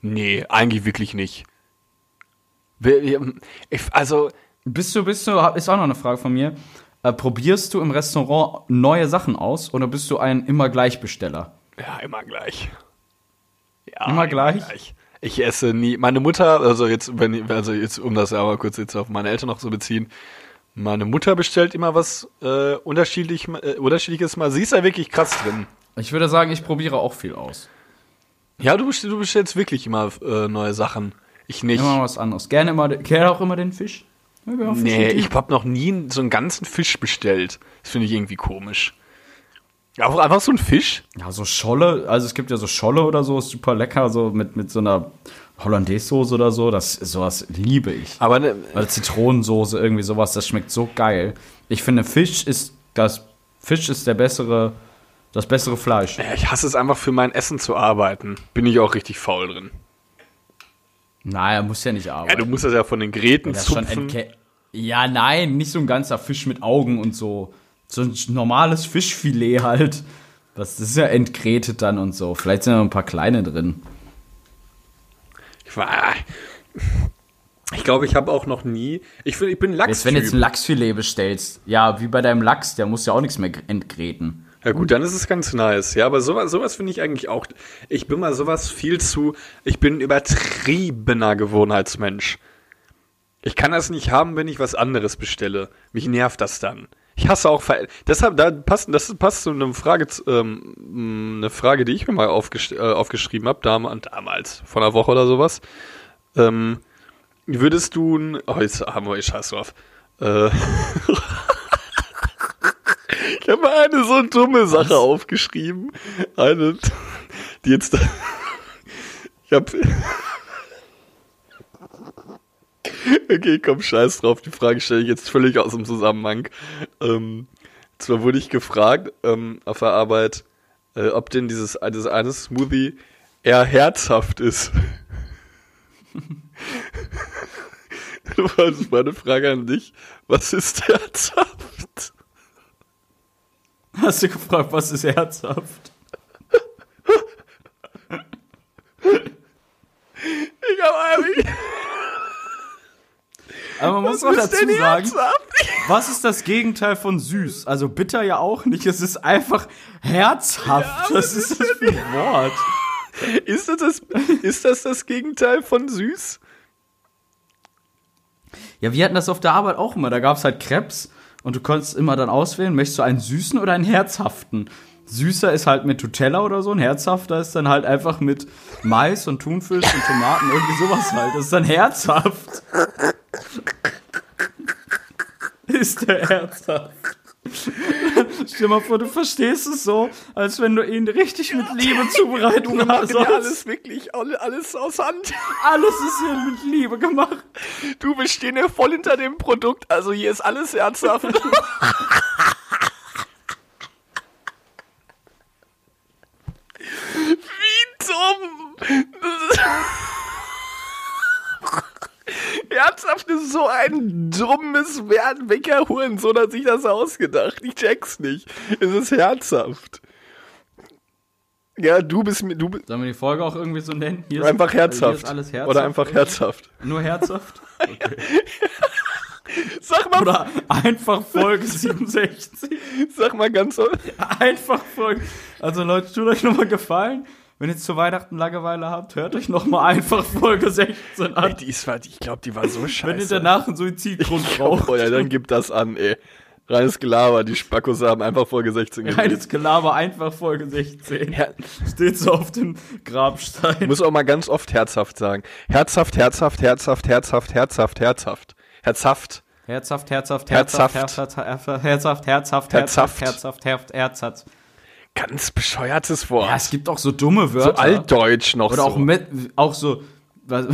Speaker 2: nee, eigentlich wirklich nicht. Also,
Speaker 1: Bist du, bist du, ist auch noch eine Frage von mir. Äh, probierst du im Restaurant neue Sachen aus oder bist du ein immer Gleichbesteller?
Speaker 2: ja, immer gleich. Ja,
Speaker 1: Immer gleich?
Speaker 2: Ich esse nie. Meine Mutter, also jetzt, wenn also jetzt, um das aber kurz jetzt auf meine Eltern noch zu beziehen, meine Mutter bestellt immer was äh, unterschiedlich, äh, unterschiedliches mal. Sie ist da wirklich krass drin.
Speaker 1: Ich würde sagen, ich probiere auch viel aus.
Speaker 2: Ja, du, bestell, du bestellst wirklich immer äh, neue Sachen. Ich nicht.
Speaker 1: Immer was anderes. Gerne immer, gerne auch immer den Fisch. Ja,
Speaker 2: Nee, ich hab noch nie so einen ganzen Fisch bestellt. Das finde ich irgendwie komisch. Ja, Einfach, einfach so ein Fisch?
Speaker 1: Ja, so Scholle, also es gibt ja so Scholle oder so, ist super lecker, so mit, mit so einer Hollandaise-Soße oder so, das sowas liebe ich.
Speaker 2: Aber ne,
Speaker 1: Oder Zitronensoße, irgendwie sowas, das schmeckt so geil. Ich finde, Fisch ist das Fisch ist der bessere, das bessere Fleisch.
Speaker 2: ja, ich hasse es einfach für mein Essen zu arbeiten. Bin ich auch richtig faul drin.
Speaker 1: Naja, muss ja nicht
Speaker 2: Ja,
Speaker 1: arbeiten.
Speaker 2: du musst das ja von den
Speaker 1: schon
Speaker 2: zupfen.
Speaker 1: ja, nein, nicht so ein ganzer Fisch mit Augen und so. So ein normales Fischfilet halt. Das ist ja entgrätet dann und so. Vielleicht sind da noch ein paar kleine drin.
Speaker 2: Ich war. Ich glaube, ich habe auch noch nie. Ich, find, ich bin Lachs.
Speaker 1: Jetzt, wenn du jetzt ein Lachsfilet bestellst, ja, wie bei deinem Lachs, der muss ja auch nichts mehr entgräten.
Speaker 2: Ja gut, dann ist es ganz nice. Ja, aber sowas, sowas finde ich eigentlich auch. Ich bin mal sowas viel zu. Ich bin ein übertriebener Gewohnheitsmensch. Ich kann das nicht haben, wenn ich was anderes bestelle. Mich nervt das dann. Ich hasse auch Ver Deshalb, da passt, das passt zu einer Frage, ähm, eine Frage, die ich mir mal aufgesch äh, aufgeschrieben habe, damals, vor einer Woche oder sowas. Ähm, würdest du, oh, jetzt haben wir, scheiß drauf. Äh, ich habe mal eine so dumme Sache aufgeschrieben. Eine, die jetzt, ich habe, Okay, komm, scheiß drauf. Die Frage stelle ich jetzt völlig aus dem Zusammenhang. Ähm, zwar wurde ich gefragt ähm, auf der Arbeit, äh, ob denn dieses, dieses eine Smoothie eher herzhaft ist. Das ist meine Frage an dich. Was ist herzhaft?
Speaker 1: Hast du gefragt, was ist herzhaft?
Speaker 2: Ich habe eigentlich.
Speaker 1: Aber man muss
Speaker 2: Was ist
Speaker 1: dazu sagen,
Speaker 2: herzhaft?
Speaker 1: was ist das Gegenteil von süß? Also bitter ja auch nicht, es ist einfach herzhaft.
Speaker 2: Ja,
Speaker 1: was ist das für ein Wort?
Speaker 2: Ist das das, ist das das Gegenteil von süß?
Speaker 1: Ja, wir hatten das auf der Arbeit auch immer. Da gab es halt Krebs und du konntest immer dann auswählen, möchtest du einen süßen oder einen herzhaften? Süßer ist halt mit Nutella oder so, ein herzhafter ist dann halt einfach mit Mais und Thunfisch und Tomaten, irgendwie sowas halt. Das ist dann herzhaft. ist der herzhaft? Stell dir mal vor, du verstehst es so, als wenn du ihn richtig mit Liebe zubereiten
Speaker 2: ja
Speaker 1: sollst.
Speaker 2: alles wirklich, alle- alles aus Hand.
Speaker 1: Alles ist hier mit Liebe gemacht.
Speaker 2: Du, wir stehen ja voll hinter dem Produkt, also hier ist alles herzhaft. Wie dumm! Das ist- Herzhaft ist so ein dummes Wert. Welcher Hurensohn hat sich das ausgedacht? Ich check's nicht. Es ist herzhaft. Ja, du bist mir, du
Speaker 1: Sollen wir die Folge auch irgendwie so nennen? Hier ist-
Speaker 2: einfach
Speaker 1: Hier
Speaker 2: herzhaft.
Speaker 1: ist alles herzhaft.
Speaker 2: Oder einfach herzhaft.
Speaker 1: Nur herzhaft?
Speaker 2: Sag mal,
Speaker 1: Oder einfach Folge 67?
Speaker 2: sag mal ganz so.
Speaker 1: Einfach Folge. Also Leute, tut euch nochmal gefallen. Wenn ihr zu Weihnachten Langeweile habt, hört euch nochmal einfach Folge 16
Speaker 2: Ey,
Speaker 1: an.
Speaker 2: die ist, ich glaube, die war so scheiße.
Speaker 1: Wenn ihr danach einen Suizidgrund braucht.
Speaker 2: Oh ja, dann gib das an, ey. Reines Gelaber, die Spackos haben einfach Folge 16 gesehen.
Speaker 1: Reines Gelaber, einfach Folge 16.
Speaker 2: Ja.
Speaker 1: Steht so auf dem Grabstein.
Speaker 2: Muss auch mal ganz oft herzhaft sagen. Herzhaft, herzhaft, herzhaft, herzhaft, herzhaft, herzhaft. Herzhaft.
Speaker 1: Herzhaft, herzhaft,
Speaker 2: Herzhaft.
Speaker 1: herzhaft, herzhaft, herzhaft, herzhaft,
Speaker 2: Herzhaft.
Speaker 1: herzhaft, herzhaft, herzhaft, herzhaft.
Speaker 2: Ganz bescheuertes Wort.
Speaker 1: Ja, es gibt auch so dumme
Speaker 2: so
Speaker 1: Wörter.
Speaker 2: altdeutsch noch
Speaker 1: Oder
Speaker 2: so.
Speaker 1: auch, mit, auch so. Was,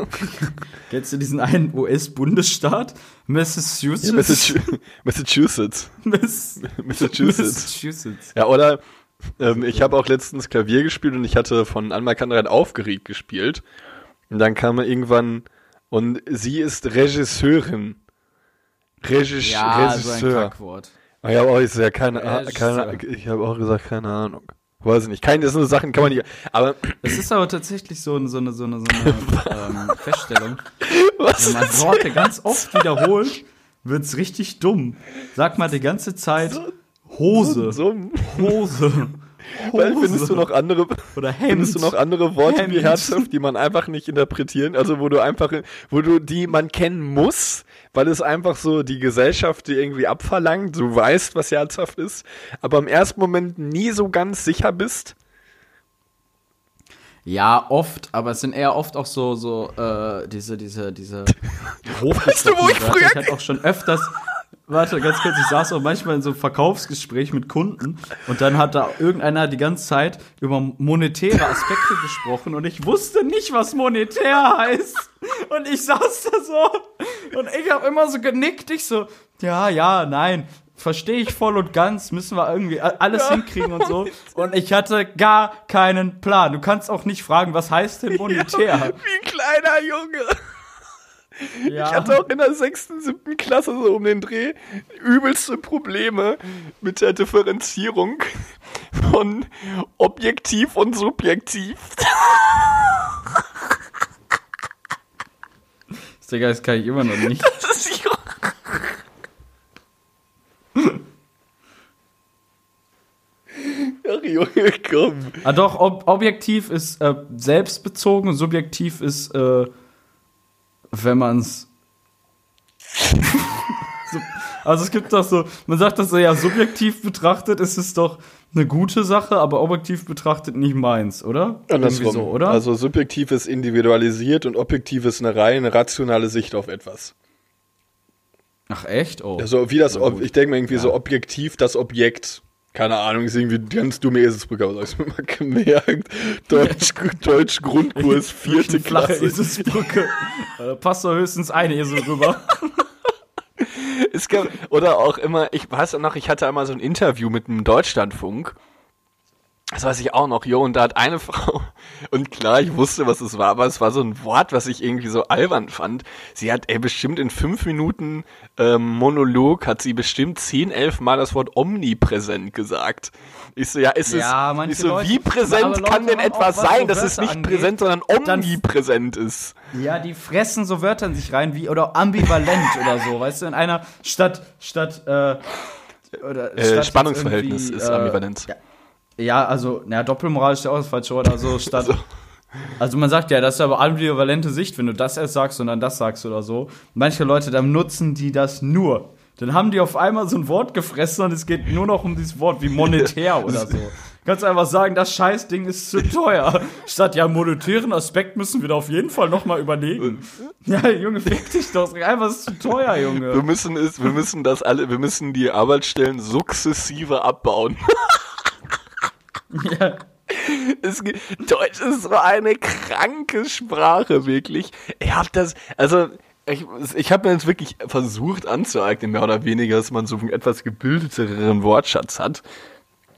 Speaker 1: kennst du diesen einen US-Bundesstaat? Massachusetts?
Speaker 2: Massachusetts.
Speaker 1: Mass
Speaker 2: Massachusetts.
Speaker 1: Massachusetts.
Speaker 2: Ja, oder ähm, ich habe auch letztens Klavier gespielt und ich hatte von Anma Kanrad aufgeregt gespielt. Und dann kam er irgendwann und sie ist Regisseurin. Regis
Speaker 1: Ja, so ein
Speaker 2: Regisseur.
Speaker 1: Kackwort.
Speaker 2: Ich habe auch gesagt, ja, keine,
Speaker 1: Regisseur.
Speaker 2: keine, ich habe auch gesagt, keine Ahnung. Weiß ich nicht. Keine, das sind so Sachen, kann man nicht. Aber
Speaker 1: Das ist aber tatsächlich so, ein- so eine, so eine, so eine ähm, Feststellung.
Speaker 2: was
Speaker 1: Wenn man Worte ganz oft wiederholt, wird's richtig dumm. Sag mal die ganze Zeit Hose.
Speaker 2: so?
Speaker 1: Hose.
Speaker 2: Weil findest du noch andere,
Speaker 1: Oder Hemd.
Speaker 2: findest du noch andere Worte wie
Speaker 1: Hemd.
Speaker 2: herzhaft, die man einfach nicht interpretieren, also wo du einfach, wo du die man kennen muss, weil es einfach so die Gesellschaft die irgendwie abverlangt, du weißt, was herzhaft ist, aber im ersten Moment nie so ganz sicher bist.
Speaker 1: Ja, oft, aber es sind eher oft auch so, so, äh, diese, diese, diese
Speaker 2: Weißt du, wo ich früher
Speaker 1: Ich hatte auch schon öfters, warte, ganz kurz, ich saß auch manchmal in so einem Verkaufsgespräch mit Kunden und dann hat da irgendeiner die ganze Zeit über monetäre Aspekte gesprochen und ich wusste nicht, was monetär heißt. Und ich saß da so und ich habe immer so genickt, ich so, ja, ja, nein, verstehe ich voll und ganz, müssen wir irgendwie alles hinkriegen und so. Und ich hatte gar keinen Plan. Du kannst auch nicht fragen, was heißt denn monetär?
Speaker 2: Wie ein kleiner Junge.
Speaker 1: Ja.
Speaker 2: Ich hatte auch in der sechsten, siebten Klasse so um den Dreh übelste Probleme mit der Differenzierung von objektiv und subjektiv.
Speaker 1: Digga, das kann ich immer noch nicht.
Speaker 2: Das ist komm.
Speaker 1: Ah doch, ob, objektiv ist äh, selbstbezogen und subjektiv ist, äh, wenn man's. so, also es gibt doch so, man sagt das so, ja, subjektiv betrachtet ist es doch eine gute Sache, aber objektiv betrachtet nicht meins, oder?
Speaker 2: Andersrum.
Speaker 1: Irgendwie so, oder?
Speaker 2: Also subjektiv ist individualisiert und objektiv ist eine rein rationale Sicht auf etwas.
Speaker 1: Ach echt? Oh.
Speaker 2: Also wie das,
Speaker 1: gut.
Speaker 2: ich denke mal irgendwie so objektiv das Objekt. Keine Ahnung, ist irgendwie ganz dumme Eselsbrücke, aber ich mir mal gemerkt. Deutsch, Deutsch Grundkurs, vierte
Speaker 1: Flache
Speaker 2: Klasse.
Speaker 1: Eselsbrücke. da passt doch höchstens eine Esel rüber.
Speaker 2: Es gab, oder auch immer, ich weiß auch noch, ich hatte einmal so ein Interview mit einem Deutschlandfunk. Das weiß ich auch noch, jo, und da hat eine Frau, und klar, ich wusste, was es war, aber es war so ein Wort, was ich irgendwie so albern fand. Sie hat, ey, bestimmt in fünf Minuten ähm, Monolog hat sie bestimmt zehn, elf Mal das Wort omnipräsent gesagt. Ich so, ja, ist
Speaker 1: Ja,
Speaker 2: es, ich so,
Speaker 1: Leute-
Speaker 2: wie präsent kann denn etwas sein, dass es nicht
Speaker 1: angeht,
Speaker 2: präsent, sondern
Speaker 1: dann-
Speaker 2: omnipräsent ist?
Speaker 1: Ja, die fressen so Wörter in sich rein, wie, oder ambivalent oder so, weißt du, in einer Stadt, Stadt, äh, oder
Speaker 2: Äh,
Speaker 1: statt
Speaker 2: Spannungsverhältnis ist
Speaker 1: äh,
Speaker 2: Ambivalenz.
Speaker 1: Ja, ja, also, naja, Doppelmoral ist ja auch das falsche Wort, also statt, also man sagt ja, das ist aber ambivalente Sicht, wenn du das erst sagst und dann das sagst oder so. Manche Leute, dann nutzen die das nur. Dann haben die auf einmal so ein Wort gefressen und es geht nur noch um dieses Wort wie monetär oder so. Kannst einfach sagen, das Scheißding ist zu teuer. Statt ja, monetären Aspekt müssen wir da auf jeden Fall nochmal überlegen. Ja, Junge, fick dich doch. Einfach ist zu teuer,
Speaker 2: Wir
Speaker 1: Junge.
Speaker 2: müssen es, wir müssen das alle, wir müssen die Arbeitsstellen sukzessive abbauen.
Speaker 1: Ja.
Speaker 2: Es, Deutsch ist so eine kranke Sprache, wirklich. Ich hab das, also, ich, ich habe mir jetzt wirklich versucht anzueignen, mehr oder weniger, dass man so einen etwas gebildeteren Wortschatz hat.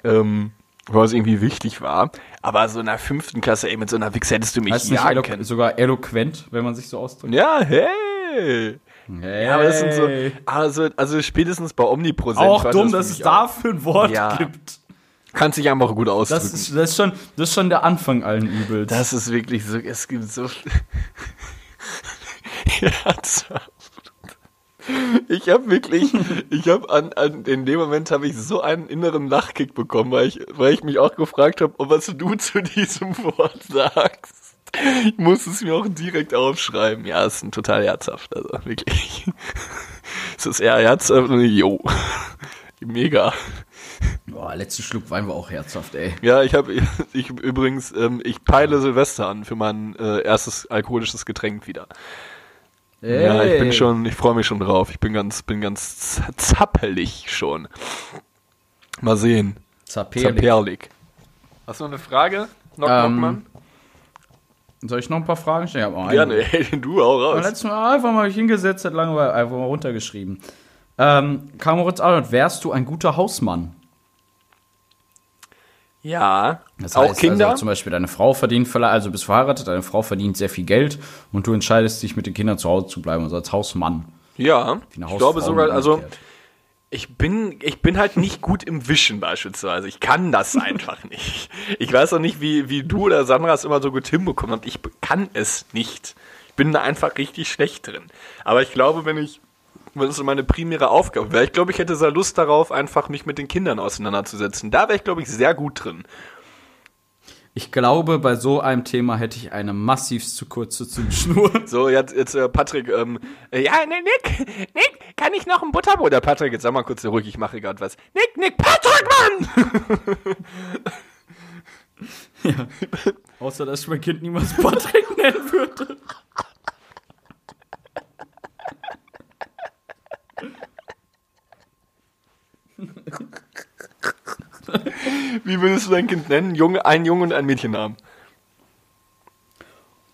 Speaker 2: Ähm, weil es irgendwie wichtig war. Aber so in der fünften Klasse, ey, mit so einer Wichse hättest du mich
Speaker 1: Heißt
Speaker 2: jagen können.
Speaker 1: sogar eloquent, wenn man sich so ausdrückt?
Speaker 2: Ja, hey!
Speaker 1: Hey.
Speaker 2: Ja, aber das sind so, also, also spätestens bei Omnipräsent.
Speaker 1: Auch dumm,
Speaker 2: das
Speaker 1: dass es dafür ein Wort
Speaker 2: Ja.
Speaker 1: gibt.
Speaker 2: Kannst dich einfach gut ausdrücken.
Speaker 1: Das ist, das, ist schon, das ist schon der Anfang allen Übels.
Speaker 2: Das ist wirklich so, es gibt so. Herzhaft. Ich habe wirklich, ich habe an, an, in dem Moment habe ich so einen inneren Lachkick bekommen, weil ich, weil ich mich auch gefragt habe, was du zu diesem Wort sagst. Ich muss es mir auch direkt aufschreiben. Ja, es ist ein total herzhaft, also wirklich. Es ist eher herzhaft und jo. Mega.
Speaker 1: Boah, letzter Schluck Wein war auch herzhaft, ey.
Speaker 2: Ja, ich habe ich übrigens, ähm, ich peile Silvester an für mein äh, erstes alkoholisches Getränk wieder. Ja, ich bin schon, ich freue mich schon drauf. Ich bin ganz, bin ganz zappelig schon. Mal sehen.
Speaker 1: Zaperlig.
Speaker 2: Hast du noch eine Frage? Knock,
Speaker 1: Ähm? Soll ich noch ein paar Fragen stellen? Ich hab eine.
Speaker 2: Gerne, ey, du auch raus.
Speaker 1: letztes Mal einfach mal hingesetzt, hat lange einfach mal runtergeschrieben. Ähm, Kamoritz Arnold, wärst du ein guter Hausmann?
Speaker 2: Ja,
Speaker 1: Das
Speaker 2: auch
Speaker 1: heißt,
Speaker 2: Kinder.
Speaker 1: Also zum Beispiel deine Frau verdient vielleicht, also bist verheiratet, deine Frau verdient sehr viel Geld und du entscheidest dich mit den Kindern zu Hause zu bleiben, also als Hausmann.
Speaker 2: ja, ich glaube sogar, also ich bin, ich bin halt nicht gut im Wischen beispielsweise. Ich kann das einfach nicht. Ich weiß auch nicht, wie, wie du oder Sandra es immer so gut hinbekommen habt. Ich kann es nicht. Ich bin da einfach richtig schlecht drin. Aber ich glaube, wenn ich, wenn es so meine primäre Aufgabe wäre, ich glaube, ich hätte sehr Lust darauf, einfach mich mit den Kindern auseinanderzusetzen. Da wäre ich, glaube ich, sehr gut drin.
Speaker 1: Ich glaube, bei so einem Thema hätte ich eine massiv zu kurze Zündschnur.
Speaker 2: So, jetzt, jetzt äh, Patrick, ähm, äh, ja, ne, Nick, Nick, kann ich noch ein Butterbrot? Der Patrick, jetzt sag mal kurz ruhig, ich mache gerade was. Nick, Nick, Patrick, Mann!
Speaker 1: Außer, dass ich mein Kind niemals Patrick nennen würde.
Speaker 2: Wie würdest du dein Kind nennen? Junge, ein Junge und ein Mädchennamen.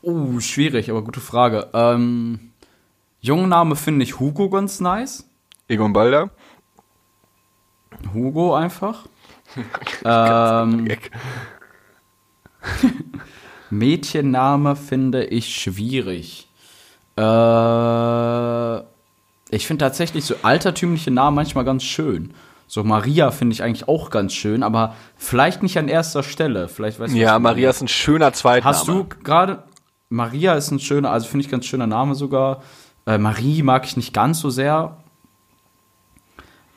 Speaker 1: Uh, schwierig, aber gute Frage. Ähm, Jungenname finde ich Hugo ganz nice.
Speaker 2: Egon Balder.
Speaker 1: Hugo einfach. ähm. Mädchenname finde ich schwierig. Äh, ich finde tatsächlich so altertümliche Namen manchmal ganz schön. So Maria finde ich eigentlich auch ganz schön, aber vielleicht nicht an erster Stelle. Vielleicht weißt du, was
Speaker 2: Ja. Maria ist ein schöner Zweitname.
Speaker 1: Hast du gerade Maria ist ein schöner, also finde ich ganz schöner Name sogar. Äh, Marie mag ich nicht ganz so sehr.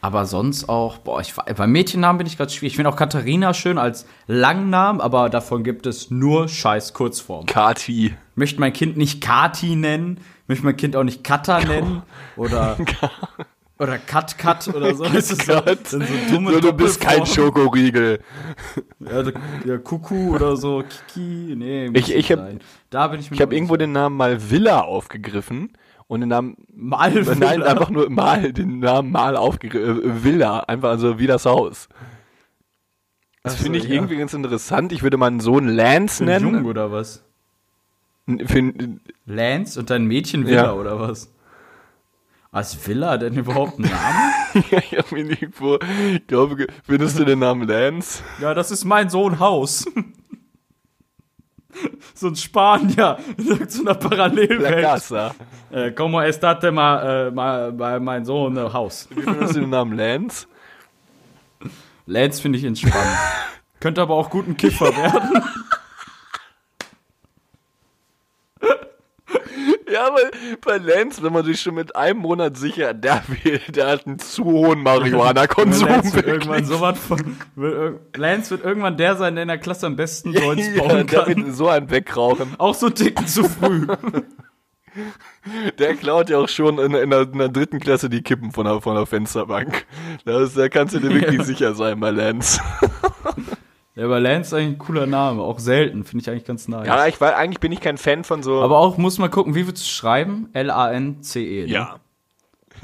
Speaker 1: Aber sonst auch, boah, ich, bei Mädchennamen bin ich gerade schwierig. Ich finde auch Katharina schön als Langnamen, aber davon gibt es nur scheiß Kurzform.
Speaker 2: Kati.
Speaker 1: Möchte mein Kind nicht Kati nennen, möchte mein Kind auch nicht Kata nennen oder oder Kat Kat oder so. Das ist so, so dumme
Speaker 2: So, du bist kein. Schokoriegel.
Speaker 1: Ja, ja, Kuku oder so, Kiki, nee.
Speaker 2: Ich- ich hab-
Speaker 1: da bin ich
Speaker 2: Ich habe irgendwo den Namen mal Villa aufgegriffen und den Namen
Speaker 1: Mal
Speaker 2: Nein,
Speaker 1: Villa.
Speaker 2: einfach nur mal, den Namen mal aufgegriffen. Äh, Villa, einfach also wie das Haus. Das
Speaker 1: so,
Speaker 2: finde ich
Speaker 1: ja.
Speaker 2: irgendwie ganz interessant. Ich würde meinen Sohn Lance
Speaker 1: Für
Speaker 2: nennen.
Speaker 1: oder was?
Speaker 2: Für,
Speaker 1: Lance und dein Mädchen Villa
Speaker 2: Ja.
Speaker 1: oder was? Was Villa denn überhaupt einen Namen?
Speaker 2: ja, ich habe mir irgendwo, ich glaube, findest du den Namen Lance?
Speaker 1: ja, das ist mein Sohn Haus. so ein Spanier in so einer
Speaker 2: La
Speaker 1: Parallelwelt.
Speaker 2: Casa.
Speaker 1: Äh, como estate ma, äh, ma, ma, mein Sohn äh, Haus?
Speaker 2: Wie findest du den Namen Lance?
Speaker 1: Lance finde ich entspannt. Könnte aber auch gut ein Kiffer werden.
Speaker 2: Ja, weil bei Lance, wenn man sich schon mit einem Monat sicher, der, will- der hat einen zu hohen Marihuana-Konsum.
Speaker 1: Lance wird irgendwann so was von. Wird, ir- Lance wird irgendwann der sein, der in der Klasse am besten Joints
Speaker 2: ja,
Speaker 1: bauen
Speaker 2: der
Speaker 1: kann.
Speaker 2: wird so einen wegrauchen.
Speaker 1: Auch so dicken zu früh.
Speaker 2: Der klaut ja auch schon in, in, der, in der dritten Klasse die Kippen von der, von der Fensterbank. Das, da kannst du dir wirklich
Speaker 1: Ja.
Speaker 2: sicher sein bei Lance.
Speaker 1: Ja, aber Lance ist eigentlich ein cooler Name. Auch selten. Finde ich eigentlich ganz nice.
Speaker 2: Ja, ich war, eigentlich bin ich kein Fan von so.
Speaker 1: aber auch, muss man gucken, wie würdest du schreiben? L-A-N-C-E. Ne?
Speaker 2: ja.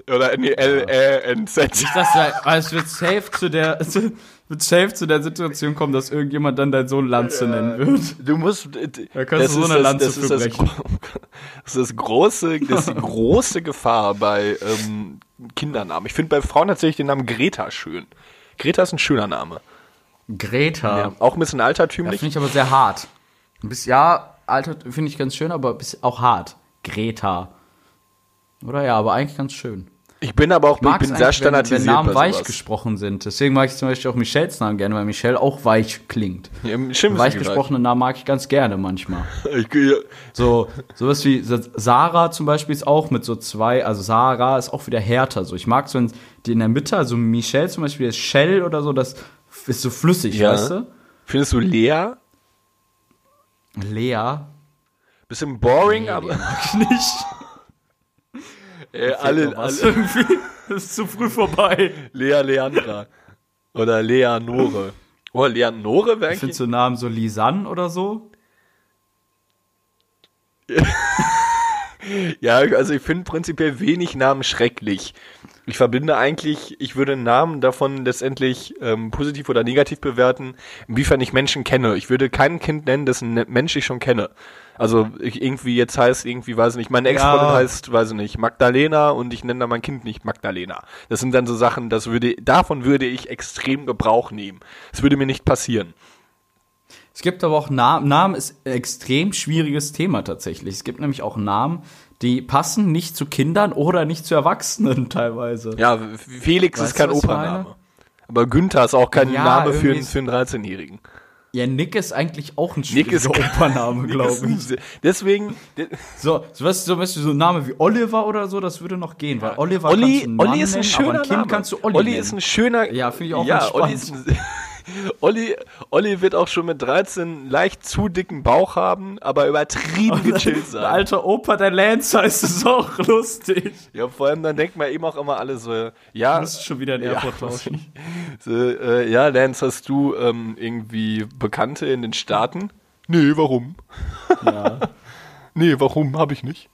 Speaker 2: Oder nee, L-E-N-Z.
Speaker 1: Das, war- es wird safe zu der, es wird safe zu der Situation kommen, dass irgendjemand dann deinen Sohn Lanze nennen wird.
Speaker 2: Du musst.
Speaker 1: Da kannst du so eine Lanze
Speaker 2: das, das, gro- das ist das große, das ist die große Gefahr bei ähm, Kindernamen. Ich finde bei Frauen tatsächlich den Namen Greta schön. Greta ist ein schöner Name.
Speaker 1: Greta.
Speaker 2: Ja. Auch ein bisschen
Speaker 1: Ja,
Speaker 2: altertümlich.
Speaker 1: finde ich aber sehr hart. Bis, ja, Alter, finde ich ganz schön, aber bis, auch hart. Greta. Oder ja, aber eigentlich ganz schön.
Speaker 2: Ich bin aber auch ich
Speaker 1: Mag's
Speaker 2: bin sehr standardisiert
Speaker 1: wenn, wenn Namen weich gesprochen sind. Deswegen mag ich zum Beispiel auch Michelles Namen gerne, weil Michelle auch weich klingt.
Speaker 2: Ja,
Speaker 1: Weich
Speaker 2: ist
Speaker 1: gesprochene Namen mag ich ganz gerne manchmal.
Speaker 2: Ich, ja,
Speaker 1: So, sowas wie Sarah zum Beispiel ist auch mit so zwei, also Sarah ist auch wieder härter. So, ich mag so in, die in der Mitte, also Michelle zum Beispiel, das Shell oder so, das ist so flüssig,
Speaker 2: Ja.
Speaker 1: weißt du?
Speaker 2: Findest du Lea?
Speaker 1: Lea.
Speaker 2: Bisschen boring,
Speaker 1: Nee,
Speaker 2: aber
Speaker 1: die mag ich nicht.
Speaker 2: äh, alle,
Speaker 1: Was
Speaker 2: alle
Speaker 1: irgendwie. Das ist zu früh vorbei.
Speaker 2: Lea Leandra. Oder Leonore. Oh, Leonore wäre eigentlich.
Speaker 1: so Namen so Lisanne oder so.
Speaker 2: Ja, also ich finde prinzipiell wenig Namen schrecklich. Ich verbinde eigentlich, ich würde Namen davon letztendlich ähm, positiv oder negativ bewerten, inwiefern ich Menschen kenne. Ich würde kein Kind nennen, dessen Ne- Mensch ich schon kenne. Also ich irgendwie jetzt heißt irgendwie, weiß ich nicht, meine Ex-Freundin
Speaker 1: Ja.
Speaker 2: heißt, weiß ich nicht, Magdalena und ich nenne dann mein Kind nicht Magdalena. Das sind dann so Sachen, das würde, davon würde ich extrem Gebrauch nehmen. Das würde mir nicht passieren.
Speaker 1: Es gibt aber auch Namen. Namen ist ein extrem schwieriges Thema tatsächlich. Es gibt nämlich auch Namen, die passen nicht zu Kindern oder nicht zu Erwachsenen teilweise.
Speaker 2: Ja, Felix
Speaker 1: Weißt
Speaker 2: ist kein
Speaker 1: du,
Speaker 2: Opername. Aber Günther ist auch kein
Speaker 1: Ja,
Speaker 2: Name für, einen- für einen 13-Jährigen.
Speaker 1: Ja, Nick ist eigentlich auch ein
Speaker 2: Nick ist
Speaker 1: schwieriger Opername, glaube ich.
Speaker 2: Deswegen, de-
Speaker 1: So, so, weißt du, so, du, so ein Name wie Oliver oder so, das würde noch gehen, weil Oliver kannst
Speaker 2: Olli,
Speaker 1: du einen
Speaker 2: Olli ist ein
Speaker 1: nennen,
Speaker 2: schöner Name.
Speaker 1: kannst du Olli, nennen.
Speaker 2: ist ein schöner.
Speaker 1: Ja, finde ich auch
Speaker 2: ja. Olli, ist ein, Olli, Olli wird auch schon mit 13 leicht zu dicken Bauch haben, aber übertrieben gechillt
Speaker 1: Ein
Speaker 2: sein.
Speaker 1: alter Opa, der Lance heißt, ist auch lustig.
Speaker 2: Ja, vor allem dann denkt man eben auch immer alle so, ja,
Speaker 1: Das ist schon wieder ein
Speaker 2: Ja,
Speaker 1: Airport tauschen.
Speaker 2: so, äh, ja, Lance, hast du ähm, irgendwie Bekannte in den Staaten? Nee, warum?
Speaker 1: Ja.
Speaker 2: Nee, warum? Hab ich nicht.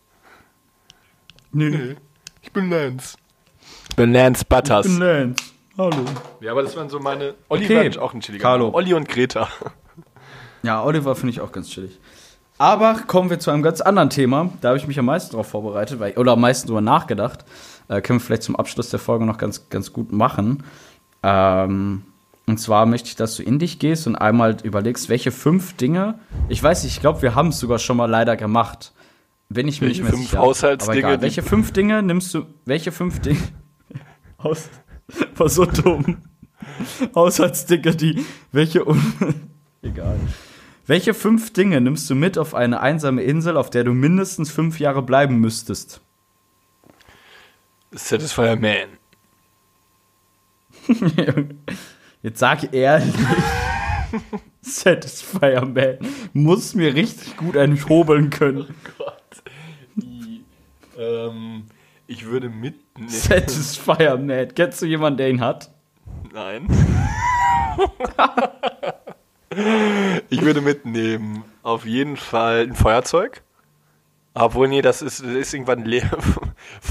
Speaker 1: Nee,
Speaker 2: Ich bin Lance. Ich bin Lance Butters.
Speaker 1: ich bin Lance. Hallo.
Speaker 2: Ja, aber das waren so meine. Olli
Speaker 1: Okay.
Speaker 2: war auch ein chilliger.
Speaker 1: Carlo.
Speaker 2: Olli und Greta.
Speaker 1: Ja, Oliver finde ich auch ganz chillig. Aber kommen wir zu einem ganz anderen Thema. Da habe ich mich am meisten darauf vorbereitet, weil, oder am meisten drüber nachgedacht. Äh, können wir vielleicht zum Abschluss der Folge noch ganz, ganz gut machen. Ähm, und zwar möchte ich, dass du in dich gehst und einmal überlegst, welche fünf Dinge. Ich weiß nicht, ich glaube, wir haben es sogar schon mal leider gemacht. Bin ich mir
Speaker 2: Welche
Speaker 1: nicht mehr
Speaker 2: fünf
Speaker 1: sicher.
Speaker 2: Haushaltsdinge,
Speaker 1: Aber egal. Welche fünf Dinge nimmst du? Welche fünf Dinge? Haus, war so dumm. Haushaltsdinge, die. Welche. un- Egal. Welche fünf Dinge nimmst du mit auf eine einsame Insel, auf der du mindestens fünf Jahre bleiben müsstest?
Speaker 2: Satisfier Man.
Speaker 1: Jetzt sag ehrlich. Satisfier Man muss mir richtig gut einen hobeln können.
Speaker 2: Gott. I, ähm, ich würde mitnehmen.
Speaker 1: Satisfier Man. Kennst du jemanden, der ihn hat?
Speaker 2: Nein. ich würde mitnehmen. Auf jeden Fall ein Feuerzeug. Obwohl, nee, das ist, das ist irgendwann leer.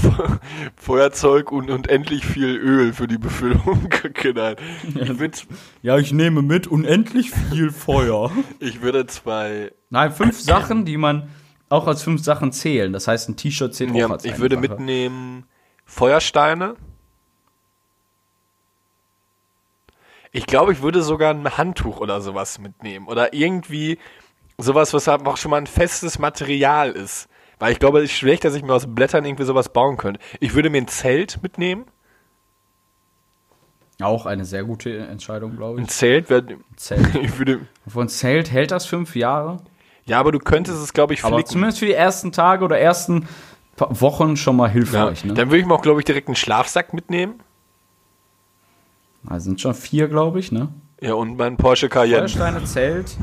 Speaker 2: Feuerzeug und, und endlich viel Öl für die Befüllung. Nein. Ich würde,
Speaker 1: Ja, ich nehme mit unendlich viel Feuer.
Speaker 2: ich würde zwei.
Speaker 1: Nein, fünf Sachen, die man auch als fünf Sachen zählen. Das heißt, ein T-Shirt zählt auch
Speaker 2: Ja,
Speaker 1: als
Speaker 2: ich würde
Speaker 1: Sache.
Speaker 2: mitnehmen Feuersteine. Ich glaube, ich würde sogar ein Handtuch oder sowas mitnehmen. Oder irgendwie sowas, was halt auch schon mal ein festes Material ist. Weil ich glaube, es ist schlecht, dass ich mir aus Blättern irgendwie sowas bauen könnte. Ich würde mir ein Zelt mitnehmen.
Speaker 1: Auch eine sehr gute Entscheidung, glaube
Speaker 2: Ein
Speaker 1: ich.
Speaker 2: Zelt wäre.
Speaker 1: Zelt.
Speaker 2: Ich würde.
Speaker 1: Von Zelt hält das fünf Jahre.
Speaker 2: Ja, aber du könntest es, glaube ich,
Speaker 1: Aber
Speaker 2: flicken.
Speaker 1: zumindest für die ersten Tage oder ersten Wochen schon mal
Speaker 2: ja.
Speaker 1: hilfreich. Ne?
Speaker 2: Dann würde ich mir auch, glaube ich, direkt einen Schlafsack mitnehmen.
Speaker 1: Also sind schon vier, glaube ich, ne?
Speaker 2: Ja, und mein Porsche Cayenne.
Speaker 1: Feuersteine, Zelt.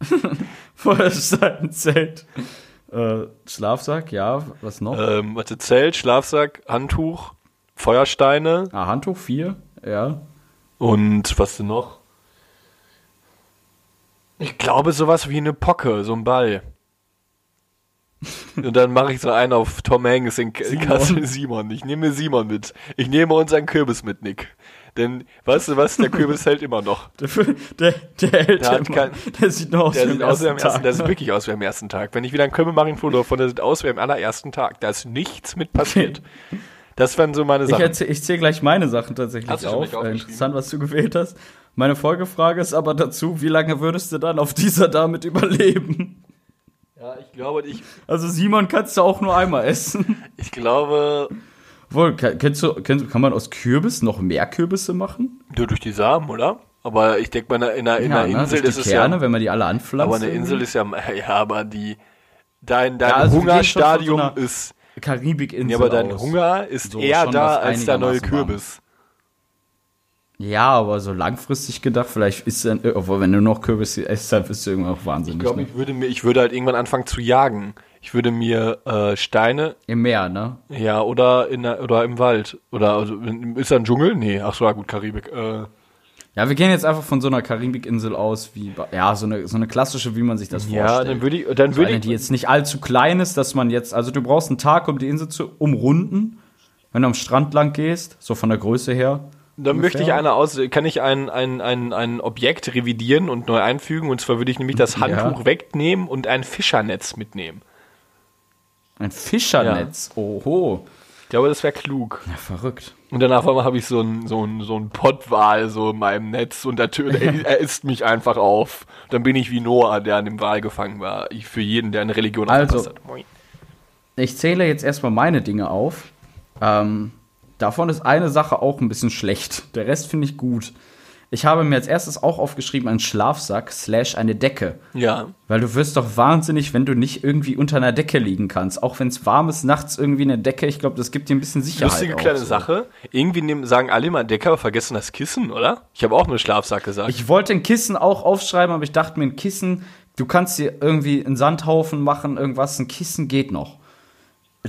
Speaker 1: Feuersteine, Zelt. Äh, Schlafsack, ja. Was noch?
Speaker 2: Ähm, warte, Zelt, Schlafsack, Handtuch, Feuersteine.
Speaker 1: Ah, Handtuch, vier. Ja.
Speaker 2: Und was denn noch? Ich glaube sowas wie eine Pocke, so ein Ball. Und dann mache ich so einen auf Tom Hanks in Kassel Simon. Ich nehme Simon mit. Ich nehme unseren Kürbis mit, Nick. Denn, weißt du was, der Kürbis hält immer noch.
Speaker 1: Der, der, der hält
Speaker 2: Der
Speaker 1: immer-
Speaker 2: kein-
Speaker 1: der sieht nur aus
Speaker 2: Der
Speaker 1: wie
Speaker 2: sieht
Speaker 1: am
Speaker 2: aus wie am
Speaker 1: ersten Tag.
Speaker 2: der sieht wirklich aus wie am ersten Tag. Wenn ich wieder einen Kümmel mache, ein Foto davon, der sieht aus wie am allerersten Tag. Da ist nichts mit passiert. Das wären so meine
Speaker 1: Ich,
Speaker 2: Sachen.
Speaker 1: erzähl, ich zähle gleich meine Sachen tatsächlich auf. Äh, interessant, was du gewählt hast. Meine Folgefrage ist aber dazu, wie lange würdest du dann auf dieser damit überleben?
Speaker 2: Ja, ich glaube, ich,
Speaker 1: Also Simon kannst du auch nur einmal essen.
Speaker 2: ich glaube,
Speaker 1: Wohl, ke- kennst du, kennst, kann man aus Kürbis noch mehr Kürbisse machen?
Speaker 2: nur durch die Samen, oder? Aber ich denke mal, in einer, in einer, in einer
Speaker 1: ne,
Speaker 2: Insel
Speaker 1: durch
Speaker 2: ist es
Speaker 1: Kerne,
Speaker 2: ja.
Speaker 1: wenn man die alle anpflanzt.
Speaker 2: Aber eine Insel ist ja, ja, aber die, dein, dein
Speaker 1: Ja, also
Speaker 2: Hungerstadium
Speaker 1: so
Speaker 2: ist,
Speaker 1: Karibik-Insel
Speaker 2: ja, aber dein
Speaker 1: aus.
Speaker 2: Hunger ist
Speaker 1: So,
Speaker 2: eher da als der neue. Kürbis.
Speaker 1: Ja, aber so langfristig gedacht, vielleicht ist dann, obwohl wenn du noch Kürbis isst, dann bist du irgendwann auch wahnsinnig.
Speaker 2: Ich glaube,
Speaker 1: ne?
Speaker 2: ich würde mir, ich würde halt irgendwann anfangen zu jagen. Ich würde mir äh, Steine,
Speaker 1: Im Meer, ne?
Speaker 2: ja, oder in der, oder im Wald. Oder also, ist da ein Dschungel? Nee, ach so, ja, gut, Karibik. Äh,
Speaker 1: Ja, wir gehen jetzt einfach von so einer Karibikinsel aus, wie, ja, so eine, so eine klassische, wie man sich das
Speaker 2: ja,
Speaker 1: vorstellt.
Speaker 2: dann würde ich, dann
Speaker 1: So
Speaker 2: würde
Speaker 1: eine,
Speaker 2: ich,
Speaker 1: die jetzt nicht allzu klein ist, dass man jetzt, also du brauchst einen Tag, um die Insel zu umrunden, wenn du am Strand lang gehst, so von der Größe her.
Speaker 2: Dann möchte ich eine aus, kann ich ein, ein, ein, ein Objekt revidieren und neu einfügen. Und zwar würde ich nämlich das
Speaker 1: Ja.
Speaker 2: Handtuch wegnehmen und ein Fischernetz mitnehmen.
Speaker 1: Ein Fischernetz. Oho.
Speaker 2: Ich glaube, das wäre klug.
Speaker 1: Ja, verrückt.
Speaker 2: Und danach habe ich so ein, so ein, so ein Pottwal so in meinem Netz und der, Tür- er, isst mich einfach auf. Dann bin ich wie Noah, der an dem Wal gefangen war. Ich für jeden, der eine Religion
Speaker 1: Also,
Speaker 2: hat.
Speaker 1: Ich zähle jetzt erstmal meine Dinge auf. Ähm, davon ist eine Sache auch ein bisschen schlecht. Der Rest finde ich gut. Ich habe mir als erstes auch aufgeschrieben, einen Schlafsack slash eine Decke.
Speaker 2: Ja.
Speaker 1: Weil du wirst doch wahnsinnig, wenn du nicht irgendwie unter einer Decke liegen kannst. Auch wenn es warm ist, nachts irgendwie eine Decke. Ich glaube, das gibt dir ein bisschen Sicherheit.
Speaker 2: Lustige kleine
Speaker 1: so.
Speaker 2: Sache. Irgendwie nehmen, sagen alle immer Decker, aber vergessen das Kissen, oder? Ich habe auch nur Schlafsack gesagt.
Speaker 1: Ich wollte ein Kissen auch aufschreiben, aber ich dachte mir, ein Kissen, du kannst dir irgendwie einen Sandhaufen machen, irgendwas. Ein Kissen geht noch.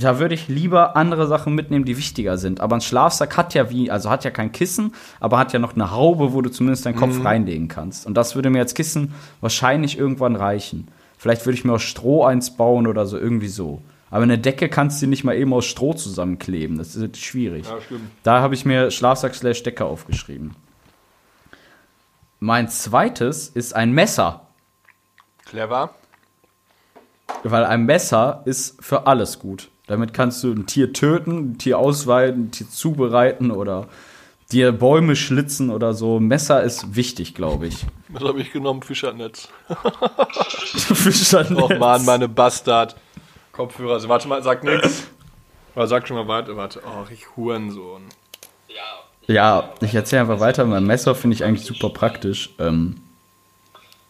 Speaker 1: Da würde ich lieber andere Sachen mitnehmen, die wichtiger sind. Aber ein Schlafsack hat ja wie, also hat ja kein Kissen, aber hat ja noch eine Haube, wo du zumindest deinen Kopf reinlegen kannst. Und das würde mir als Kissen wahrscheinlich irgendwann reichen. Vielleicht würde ich mir aus Stroh eins bauen oder so, irgendwie so. Aber eine Decke kannst du nicht mal eben aus Stroh zusammenkleben. Das ist schwierig.
Speaker 2: stimmt.
Speaker 1: Da habe ich mir Schlafsack slash Decke aufgeschrieben. Mein zweites ist ein Messer.
Speaker 2: Clever.
Speaker 1: Weil ein Messer ist für alles gut. Damit kannst du ein Tier töten, ein Tier ausweiden, ein Tier zubereiten oder dir Bäume schlitzen oder so. Messer ist wichtig, glaube ich.
Speaker 2: Was habe ich genommen? Fischernetz.
Speaker 1: Fischernetz.
Speaker 2: Och man, meine Bastard. Kopfhörer. Also, warte mal, sag nix. Oder sag schon mal warte, warte. Och, ich Hurensohn.
Speaker 1: Ja, ich erzähle einfach weiter. Mein Messer finde ich eigentlich super praktisch. Ähm,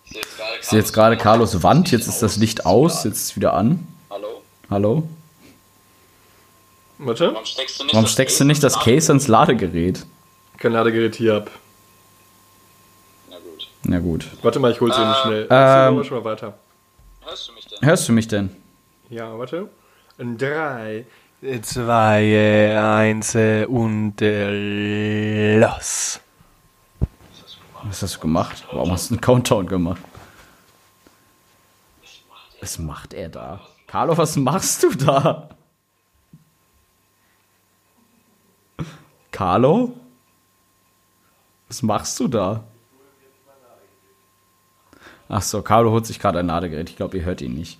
Speaker 1: ich sehe jetzt gerade Carlos Wand. Jetzt ist das Licht aus. Jetzt ist es wieder an.
Speaker 5: Hallo?
Speaker 1: Hallo?
Speaker 2: Warte.
Speaker 5: Warum steckst du nicht
Speaker 1: Warum
Speaker 5: das
Speaker 1: steckst du
Speaker 5: Case
Speaker 1: nicht das? Case ins Ladegerät?
Speaker 2: Kein Ladegerät hier ab.
Speaker 1: Na gut.
Speaker 2: Warte mal, ich hol's eben schnell.
Speaker 1: ähm,
Speaker 2: schon mal weiter.
Speaker 1: Hörst du mich denn?
Speaker 2: Ja, warte. In drei, zwei, eins und äh, los.
Speaker 1: Was hast du gemacht? Warum hast du einen Countdown gemacht? Was macht er da? Carlo, was machst du da? Carlo? Was machst du da? Ach so, Carlo holt sich gerade ein Ladegerät. Ich glaube, ihr hört ihn nicht.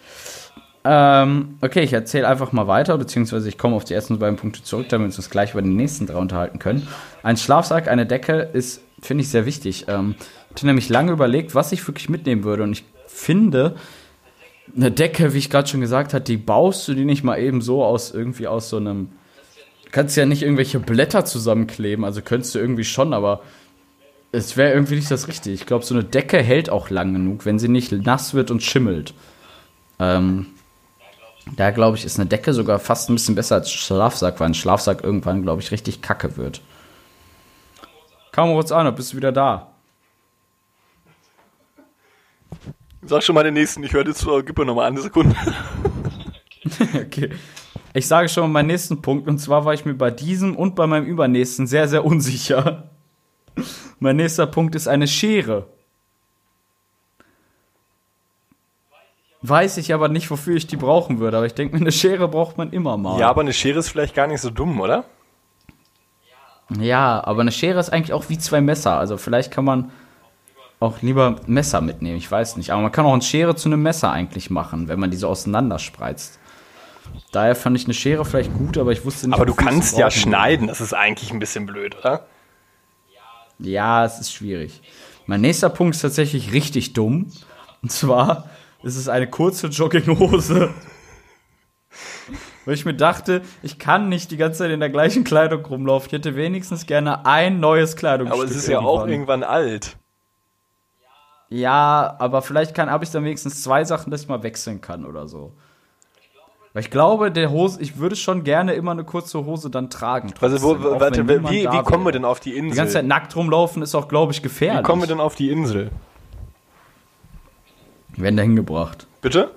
Speaker 1: Ähm, okay, ich erzähle einfach mal weiter, beziehungsweise ich komme auf die ersten beiden Punkte zurück, damit wir uns gleich über die nächsten drei unterhalten können. Ein Schlafsack, eine Decke ist, finde ich, sehr wichtig. Ähm, ich habe nämlich lange überlegt, was ich wirklich mitnehmen würde und ich finde, eine Decke, wie ich gerade schon gesagt habe, die baust du die nicht mal eben so aus irgendwie aus so einem. Du kannst ja nicht irgendwelche Blätter zusammenkleben, also könntest du irgendwie schon, aber es wäre irgendwie nicht das Richtige. Ich glaube, so eine Decke hält auch lang genug, wenn sie nicht nass wird und schimmelt. Ähm, da glaube ich, ist eine Decke sogar fast ein bisschen besser als Schlafsack, weil ein Schlafsack irgendwann, glaube ich, richtig kacke wird. Kaum kurz an, bist du wieder da?
Speaker 2: Sag schon mal den nächsten, ich höre dir zu, aber gib mir noch mal eine Sekunde.
Speaker 1: Okay. Ich sage schon mal meinen nächsten Punkt. Und zwar war ich mir bei diesem und bei meinem übernächsten sehr, sehr unsicher. Mein nächster Punkt ist eine Schere. Weiß ich aber nicht, wofür ich die brauchen würde. Aber ich denke mir, eine Schere braucht man immer mal.
Speaker 2: Ja, aber eine Schere ist vielleicht gar nicht so dumm, oder?
Speaker 1: Ja, aber eine Schere ist eigentlich auch wie zwei Messer. Also vielleicht kann man auch lieber Messer mitnehmen. Ich weiß nicht. Aber man kann auch eine Schere zu einem Messer eigentlich machen, wenn man die so auseinanderspreizt. Daher fand ich eine Schere vielleicht gut, aber ich wusste nicht.
Speaker 2: Aber du kannst ja schneiden, das ist eigentlich ein bisschen blöd, oder?
Speaker 1: Ja, es ist schwierig. Mein nächster Punkt ist tatsächlich richtig dumm. Und zwar ist es eine kurze Jogginghose. Weil ich mir dachte, ich kann nicht die ganze Zeit in der gleichen Kleidung rumlaufen. Ich hätte wenigstens gerne ein neues Kleidungsstück.
Speaker 2: Aber es ist ja auch
Speaker 1: irgendwann.
Speaker 2: alt.
Speaker 1: Ja, aber vielleicht kann habe ich dann wenigstens zwei Sachen, dass ich mal wechseln kann oder so. Weil ich glaube, der Hose, ich würde schon gerne immer eine kurze Hose dann tragen.
Speaker 2: Also, wo,
Speaker 1: trotzdem,
Speaker 2: warte, wie, wie kommen wir denn auf die
Speaker 1: Die ganze
Speaker 2: Insel?
Speaker 1: Zeit nackt rumlaufen ist auch, glaube ich, gefährlich.
Speaker 2: Wie kommen wir denn auf die Insel?
Speaker 1: Werden da hingebracht.
Speaker 2: Bitte?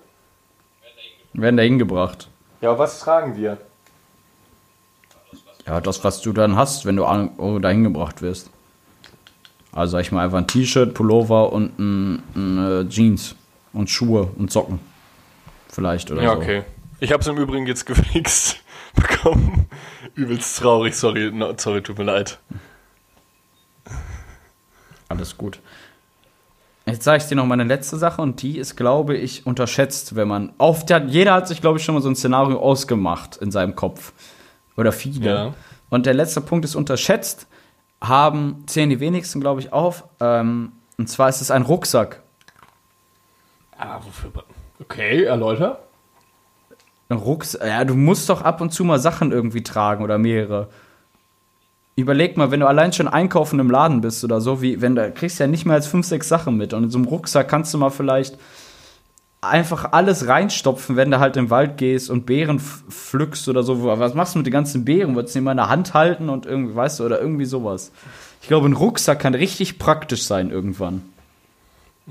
Speaker 1: Werden da hingebracht.
Speaker 2: Ja, was tragen wir?
Speaker 1: Ja, das, was du dann hast, wenn du oh, da hingebracht wirst. Also sag ich mal einfach ein T-Shirt, Pullover und ein, ein, äh, Jeans und Schuhe und Socken. Vielleicht oder
Speaker 2: Ja,
Speaker 1: so.
Speaker 2: okay. Ich habe es im Übrigen jetzt gefixt bekommen. Übelst traurig, sorry, no, sorry, tut mir leid.
Speaker 1: Alles gut. Jetzt sage ich dir noch meine letzte Sache und die ist, glaube ich, unterschätzt, wenn man. Oft hat, jeder hat sich, glaube ich, schon mal so ein Szenario ausgemacht in seinem Kopf. Oder viele.
Speaker 2: Ja.
Speaker 1: Und der letzte Punkt ist unterschätzt. Haben, zählen die wenigsten, glaube ich, auf. Ähm, und zwar ist es ein Rucksack.
Speaker 2: Ah, wofür? Okay, erläuter.
Speaker 1: Ein Rucksack. Ja, du musst doch ab und zu mal Sachen irgendwie tragen oder mehrere. Überleg mal, wenn du allein schon einkaufen im Laden bist oder so, wie wenn du kriegst ja nicht mehr als fünf, sechs Sachen mit. Und in so einem Rucksack kannst du mal vielleicht einfach alles reinstopfen, wenn du halt im Wald gehst und Beeren pflückst oder so. Was machst du mit den ganzen Beeren? Wolltest du die mal in der Hand halten und irgendwie, weißt du, oder irgendwie sowas. Ich glaube, ein Rucksack kann richtig praktisch sein irgendwann.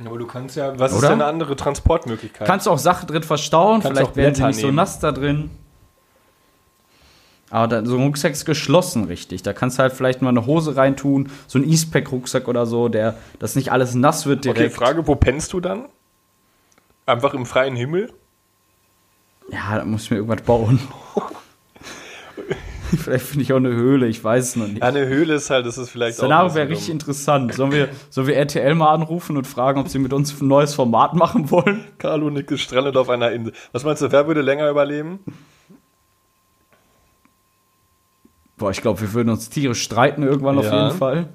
Speaker 2: Aber du kannst ja. Was ist
Speaker 1: Oder?
Speaker 2: denn eine andere Transportmöglichkeit?
Speaker 1: Kannst auch Sachen drin verstauen,
Speaker 2: Kannst
Speaker 1: vielleicht werden sie nicht so
Speaker 2: nehmen.
Speaker 1: nass da drin. Aber da, so ein Rucksack ist geschlossen, richtig. Da kannst du halt vielleicht mal eine Hose reintun, so ein Eastpack-Rucksack oder so, der, dass nicht alles nass wird
Speaker 2: okay,
Speaker 1: direkt.
Speaker 2: Frage, wo pennst du dann? Einfach im freien Himmel?
Speaker 1: Ja, da muss ich mir irgendwas bauen. vielleicht finde ich auch eine Höhle, ich weiß es noch nicht.
Speaker 2: Ja, eine Höhle ist halt, das ist vielleicht
Speaker 1: Das Szenario
Speaker 2: auch.
Speaker 1: wäre richtig interessant. Sollen wir, sollen wir RTL mal anrufen und fragen, ob sie mit uns ein neues Format machen wollen?
Speaker 2: Carlo Nick ist strandet auf einer Insel. Was meinst du, wer würde länger überleben?
Speaker 1: Boah, ich glaube, wir würden uns tierisch streiten irgendwann auf
Speaker 2: Ja.
Speaker 1: jeden Fall.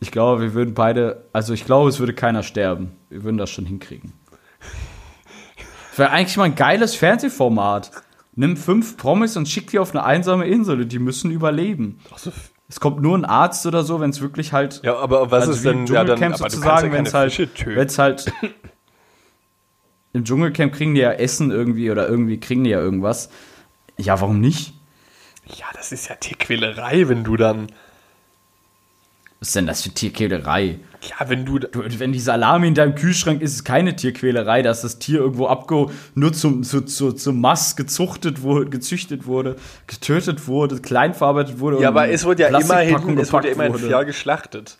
Speaker 1: Ich glaube, wir würden beide, also ich glaube, es würde keiner sterben. Wir würden das schon hinkriegen. Das wäre eigentlich mal ein geiles Fernsehformat. Nimm fünf Promis und schick die auf eine einsame Insel. Die müssen überleben. Es kommt nur ein Arzt oder so, wenn es wirklich halt.
Speaker 2: Ja, aber was
Speaker 1: also
Speaker 2: ist denn
Speaker 1: im
Speaker 2: ja, dann,
Speaker 1: sozusagen, wenn es halt, wenn's halt im Dschungelcamp kriegen die ja Essen irgendwie oder irgendwie kriegen die ja irgendwas. Ja, warum nicht?
Speaker 2: Ja, das ist ja Tierquälerei, wenn du dann.
Speaker 1: Was ist denn das für Tierquälerei?
Speaker 2: Ja, wenn du.
Speaker 1: Wenn die Salami in deinem Kühlschrank ist, ist es keine Tierquälerei, dass das Tier irgendwo abge nur zum, zu, zu, zum Mast gezuchtet wurde, gezüchtet wurde, getötet wurde, klein verarbeitet wurde.
Speaker 2: Ja, aber es wurde ja immerhin, es wurde ja immerhin fair geschlachtet.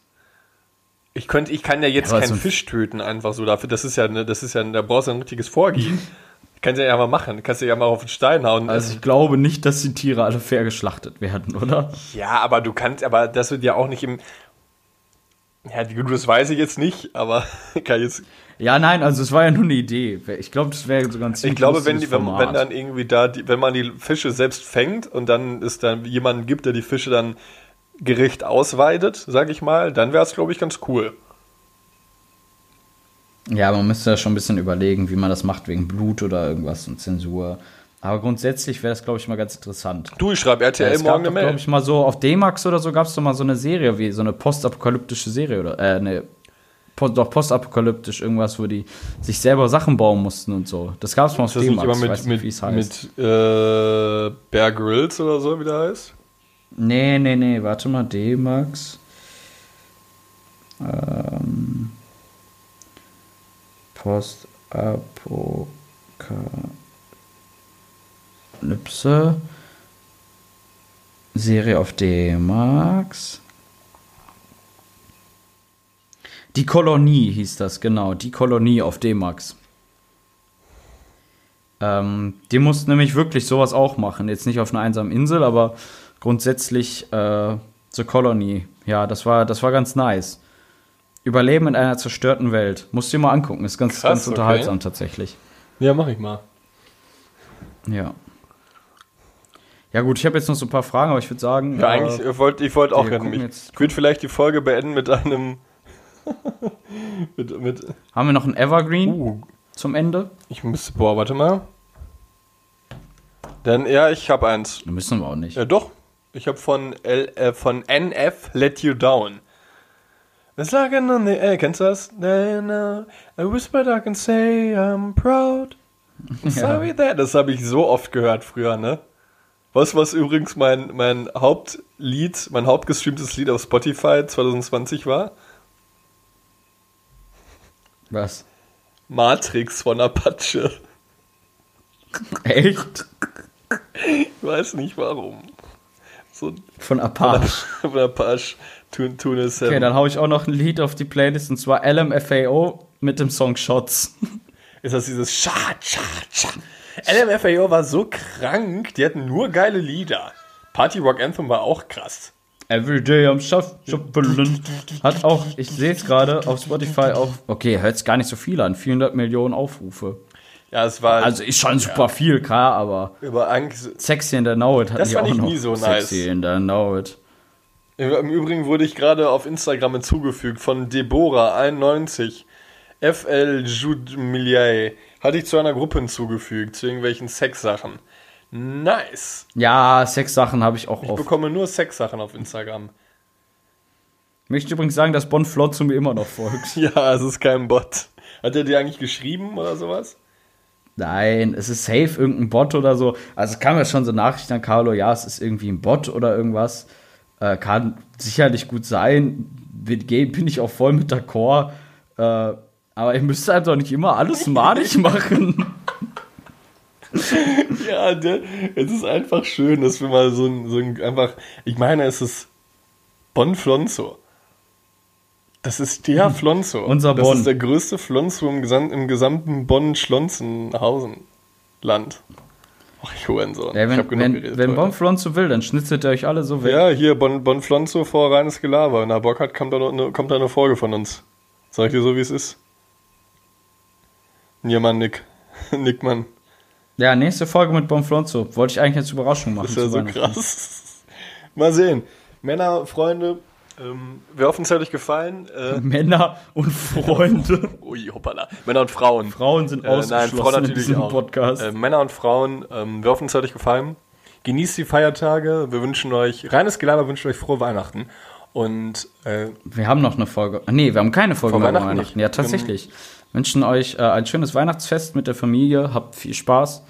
Speaker 2: Ich könnte, ich kann ja jetzt
Speaker 1: Ja,
Speaker 2: keinen
Speaker 1: so
Speaker 2: Fisch töten einfach so dafür. Das ist ja, ne, das ist ja, da brauchst du ein richtiges Vorgehen. Kannst du ja mal machen. Kannst du ja mal auf den Stein hauen.
Speaker 1: Also ich glaube nicht, dass die Tiere alle fair geschlachtet werden, oder?
Speaker 2: ja, aber du kannst, aber das wird ja auch nicht im. Ja, gut, das weiß ich jetzt nicht, aber kann jetzt.
Speaker 1: Ja, nein, also es war ja nur eine Idee. Ich glaube, das wäre sogar ein
Speaker 2: Ich
Speaker 1: ziemlich
Speaker 2: glaube, wenn, die, wenn, wenn dann irgendwie da, die, wenn man die Fische selbst fängt und dann es dann jemanden gibt, der die Fische dann gerecht ausweidet, sag ich mal, dann wäre es, glaube ich, ganz cool.
Speaker 1: Ja, man müsste ja schon ein bisschen überlegen, wie man das macht, wegen Blut oder irgendwas und Zensur. Aber grundsätzlich wäre das, glaube ich, mal ganz interessant.
Speaker 2: Du, ich schreibe RTL
Speaker 1: es
Speaker 2: morgen
Speaker 1: gab
Speaker 2: eine
Speaker 1: doch, glaube ich, mal so auf D-Max oder so gab es doch mal so eine Serie, wie so eine postapokalyptische Serie oder, äh, ne, post, doch postapokalyptisch irgendwas, wo die sich selber Sachen bauen mussten und so. Das gab es mal auf D-Max, ich
Speaker 2: mit,
Speaker 1: weiß nicht,
Speaker 2: mit,
Speaker 1: wie es heißt.
Speaker 2: mit äh, Bear Grylls oder so, wie der heißt?
Speaker 1: Nee, nee, nee, warte mal, D-Max. Ähm, Postapokalypse. Serie auf D-Max. Die Kolonie hieß das, genau. Die Kolonie auf D-Max. Ähm, die mussten nämlich wirklich sowas auch machen. Jetzt nicht auf einer einsamen Insel, aber grundsätzlich äh, The Colony. Ja, das war, das war ganz nice. Überleben in einer zerstörten Welt. Musst du dir mal angucken. Ist ganz,
Speaker 2: Krass,
Speaker 1: ganz
Speaker 2: okay.
Speaker 1: unterhaltsam tatsächlich.
Speaker 2: Ja, mach ich mal.
Speaker 1: Ja. Ja, gut, ich habe jetzt noch so ein paar Fragen, aber ich würde sagen.
Speaker 2: Ja,
Speaker 1: äh,
Speaker 2: eigentlich, ich wollte ich wollt auch gerne mich. Ich würde vielleicht die Folge beenden mit einem. mit, mit.
Speaker 1: haben wir noch ein Evergreen
Speaker 2: Uh,
Speaker 1: zum Ende?
Speaker 2: ich müsste. Boah, warte mal. Denn, ja, ich habe eins.
Speaker 1: Müssen wir auch nicht.
Speaker 2: Ja, doch. Ich habe von, L, äh, von NF Let You Down. It's like an on the air. Kennst du das? Then uh, I whispered I can say I'm proud. Sorry that. Das habe ich so oft gehört früher, ne? Was, was übrigens mein, mein Hauptlied, mein hauptgestreamtes Lied auf Spotify 2020 war?
Speaker 1: Was?
Speaker 2: Matrix von Apache.
Speaker 1: Echt?
Speaker 2: Ich weiß nicht warum. So
Speaker 1: Von Apache.
Speaker 2: von Apache. Tune, Tune
Speaker 1: Okay, dann hau ich auch noch ein Lied auf die Playlist und zwar LMFAO mit dem Song Shots.
Speaker 2: ist das dieses Scha, Scha, Scha. LMFAO war so krank, die hatten nur geile Lieder. Party Rock Anthem war auch krass.
Speaker 1: Everyday am Shufflen. Hat auch, ich sehe es gerade auf Spotify auch, okay, hört es gar nicht so viel an, 400 Millionen Aufrufe.
Speaker 2: Ja, es war
Speaker 1: Also ist schon super viel, klar, aber
Speaker 2: über eigentlich.
Speaker 1: Sexy in der Know It hatten
Speaker 2: Das
Speaker 1: die
Speaker 2: fand
Speaker 1: auch
Speaker 2: ich nie so nice.
Speaker 1: Sexy in der Know It.
Speaker 2: Im Übrigen wurde ich gerade auf Instagram hinzugefügt von Deborah91. FL Judmilier. Hatte ich zu einer Gruppe hinzugefügt, zu irgendwelchen Sexsachen. Nice.
Speaker 1: Ja, Sexsachen habe ich auch
Speaker 2: Ich
Speaker 1: auf.
Speaker 2: bekomme nur Sexsachen auf Instagram.
Speaker 1: Möchte übrigens sagen, dass Bon Flot zu mir immer noch folgt.
Speaker 2: Ja, es ist kein Bot. Hat er dir eigentlich geschrieben oder sowas?
Speaker 1: Nein, es ist safe irgendein Bot oder so. Also es kam ja schon so Nachrichten an Carlo, ja, es ist irgendwie ein Bot oder irgendwas. Äh, kann sicherlich gut sein. Bin, bin ich auch voll mit d'accord. Äh, aber ihr müsst halt doch nicht immer alles madig machen.
Speaker 2: Ja, der, es ist einfach schön, dass wir mal so ein, so ein einfach. Ich meine, es ist Bon Flonzo. Das ist der Flonzo.
Speaker 1: Unser
Speaker 2: das
Speaker 1: Bonn.
Speaker 2: ist der größte Flonzo im, gesam im gesamten Bonn-Schlonzenhausen-Land. Ach, ich Hurensohn.
Speaker 1: Ja,
Speaker 2: ich
Speaker 1: wenn
Speaker 2: hab genug
Speaker 1: wenn,
Speaker 2: geredet
Speaker 1: wenn
Speaker 2: heute.
Speaker 1: Bon Flot so will, dann schnitzelt er euch alle so weg.
Speaker 2: Ja, hier, Bon, bon Flonzo vor reines Gelaber. Wenn er Bock hat, kommt da, noch eine, kommt da eine Folge von uns. Sag ich dir so, wie es ist. Ja, Mann, Nick. Nick, Mann.
Speaker 1: Ja, nächste Folge mit Bon Flonzo. Wollte ich eigentlich als Überraschung machen.
Speaker 2: Das ist ja so krass. Mal sehen. Männer, Freunde, ähm, wir hoffen, es hat euch gefallen. Äh,
Speaker 1: Männer und Freunde.
Speaker 2: ui, hoppala. Männer und Frauen.
Speaker 1: Frauen sind
Speaker 2: Äh, nein,
Speaker 1: ausgeschlossen
Speaker 2: Frauen
Speaker 1: in
Speaker 2: natürlich
Speaker 1: diesem
Speaker 2: auch.
Speaker 1: Podcast.
Speaker 2: Äh, Männer und Frauen, ähm, wir hoffen, es hat euch gefallen. Genießt die Feiertage. Wir wünschen euch, reines Gelaber wünscht euch frohe Weihnachten. Und äh,
Speaker 1: Wir haben noch eine Folge. Nee, wir haben keine Folge
Speaker 2: Vor Weihnachten
Speaker 1: Weihnachten. Ja, tatsächlich. Wünschen euch äh, ein schönes Weihnachtsfest mit der Familie. Habt viel Spaß.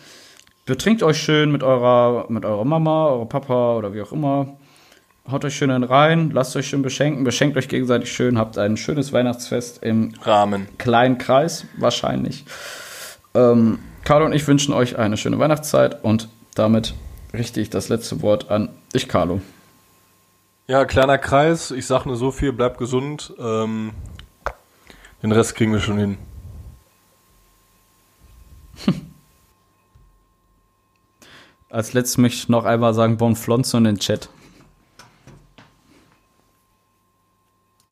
Speaker 1: Betrinkt euch schön mit eurer, mit eurer Mama, eurer Papa oder wie auch immer. haut euch schön in rein, lasst euch schön beschenken, beschenkt euch gegenseitig schön, habt ein schönes Weihnachtsfest im
Speaker 2: Rahmen.
Speaker 1: kleinen Kreis, wahrscheinlich. Ähm, Carlo und ich wünschen euch eine schöne Weihnachtszeit und damit richte ich das letzte Wort an dich, Carlo.
Speaker 2: Ja, kleiner Kreis. Ich sag nur so viel, bleibt gesund. Ähm, den Rest kriegen wir schon hin.
Speaker 1: Als letztes möchte ich noch einmal sagen, Bonflonzo in den Chat.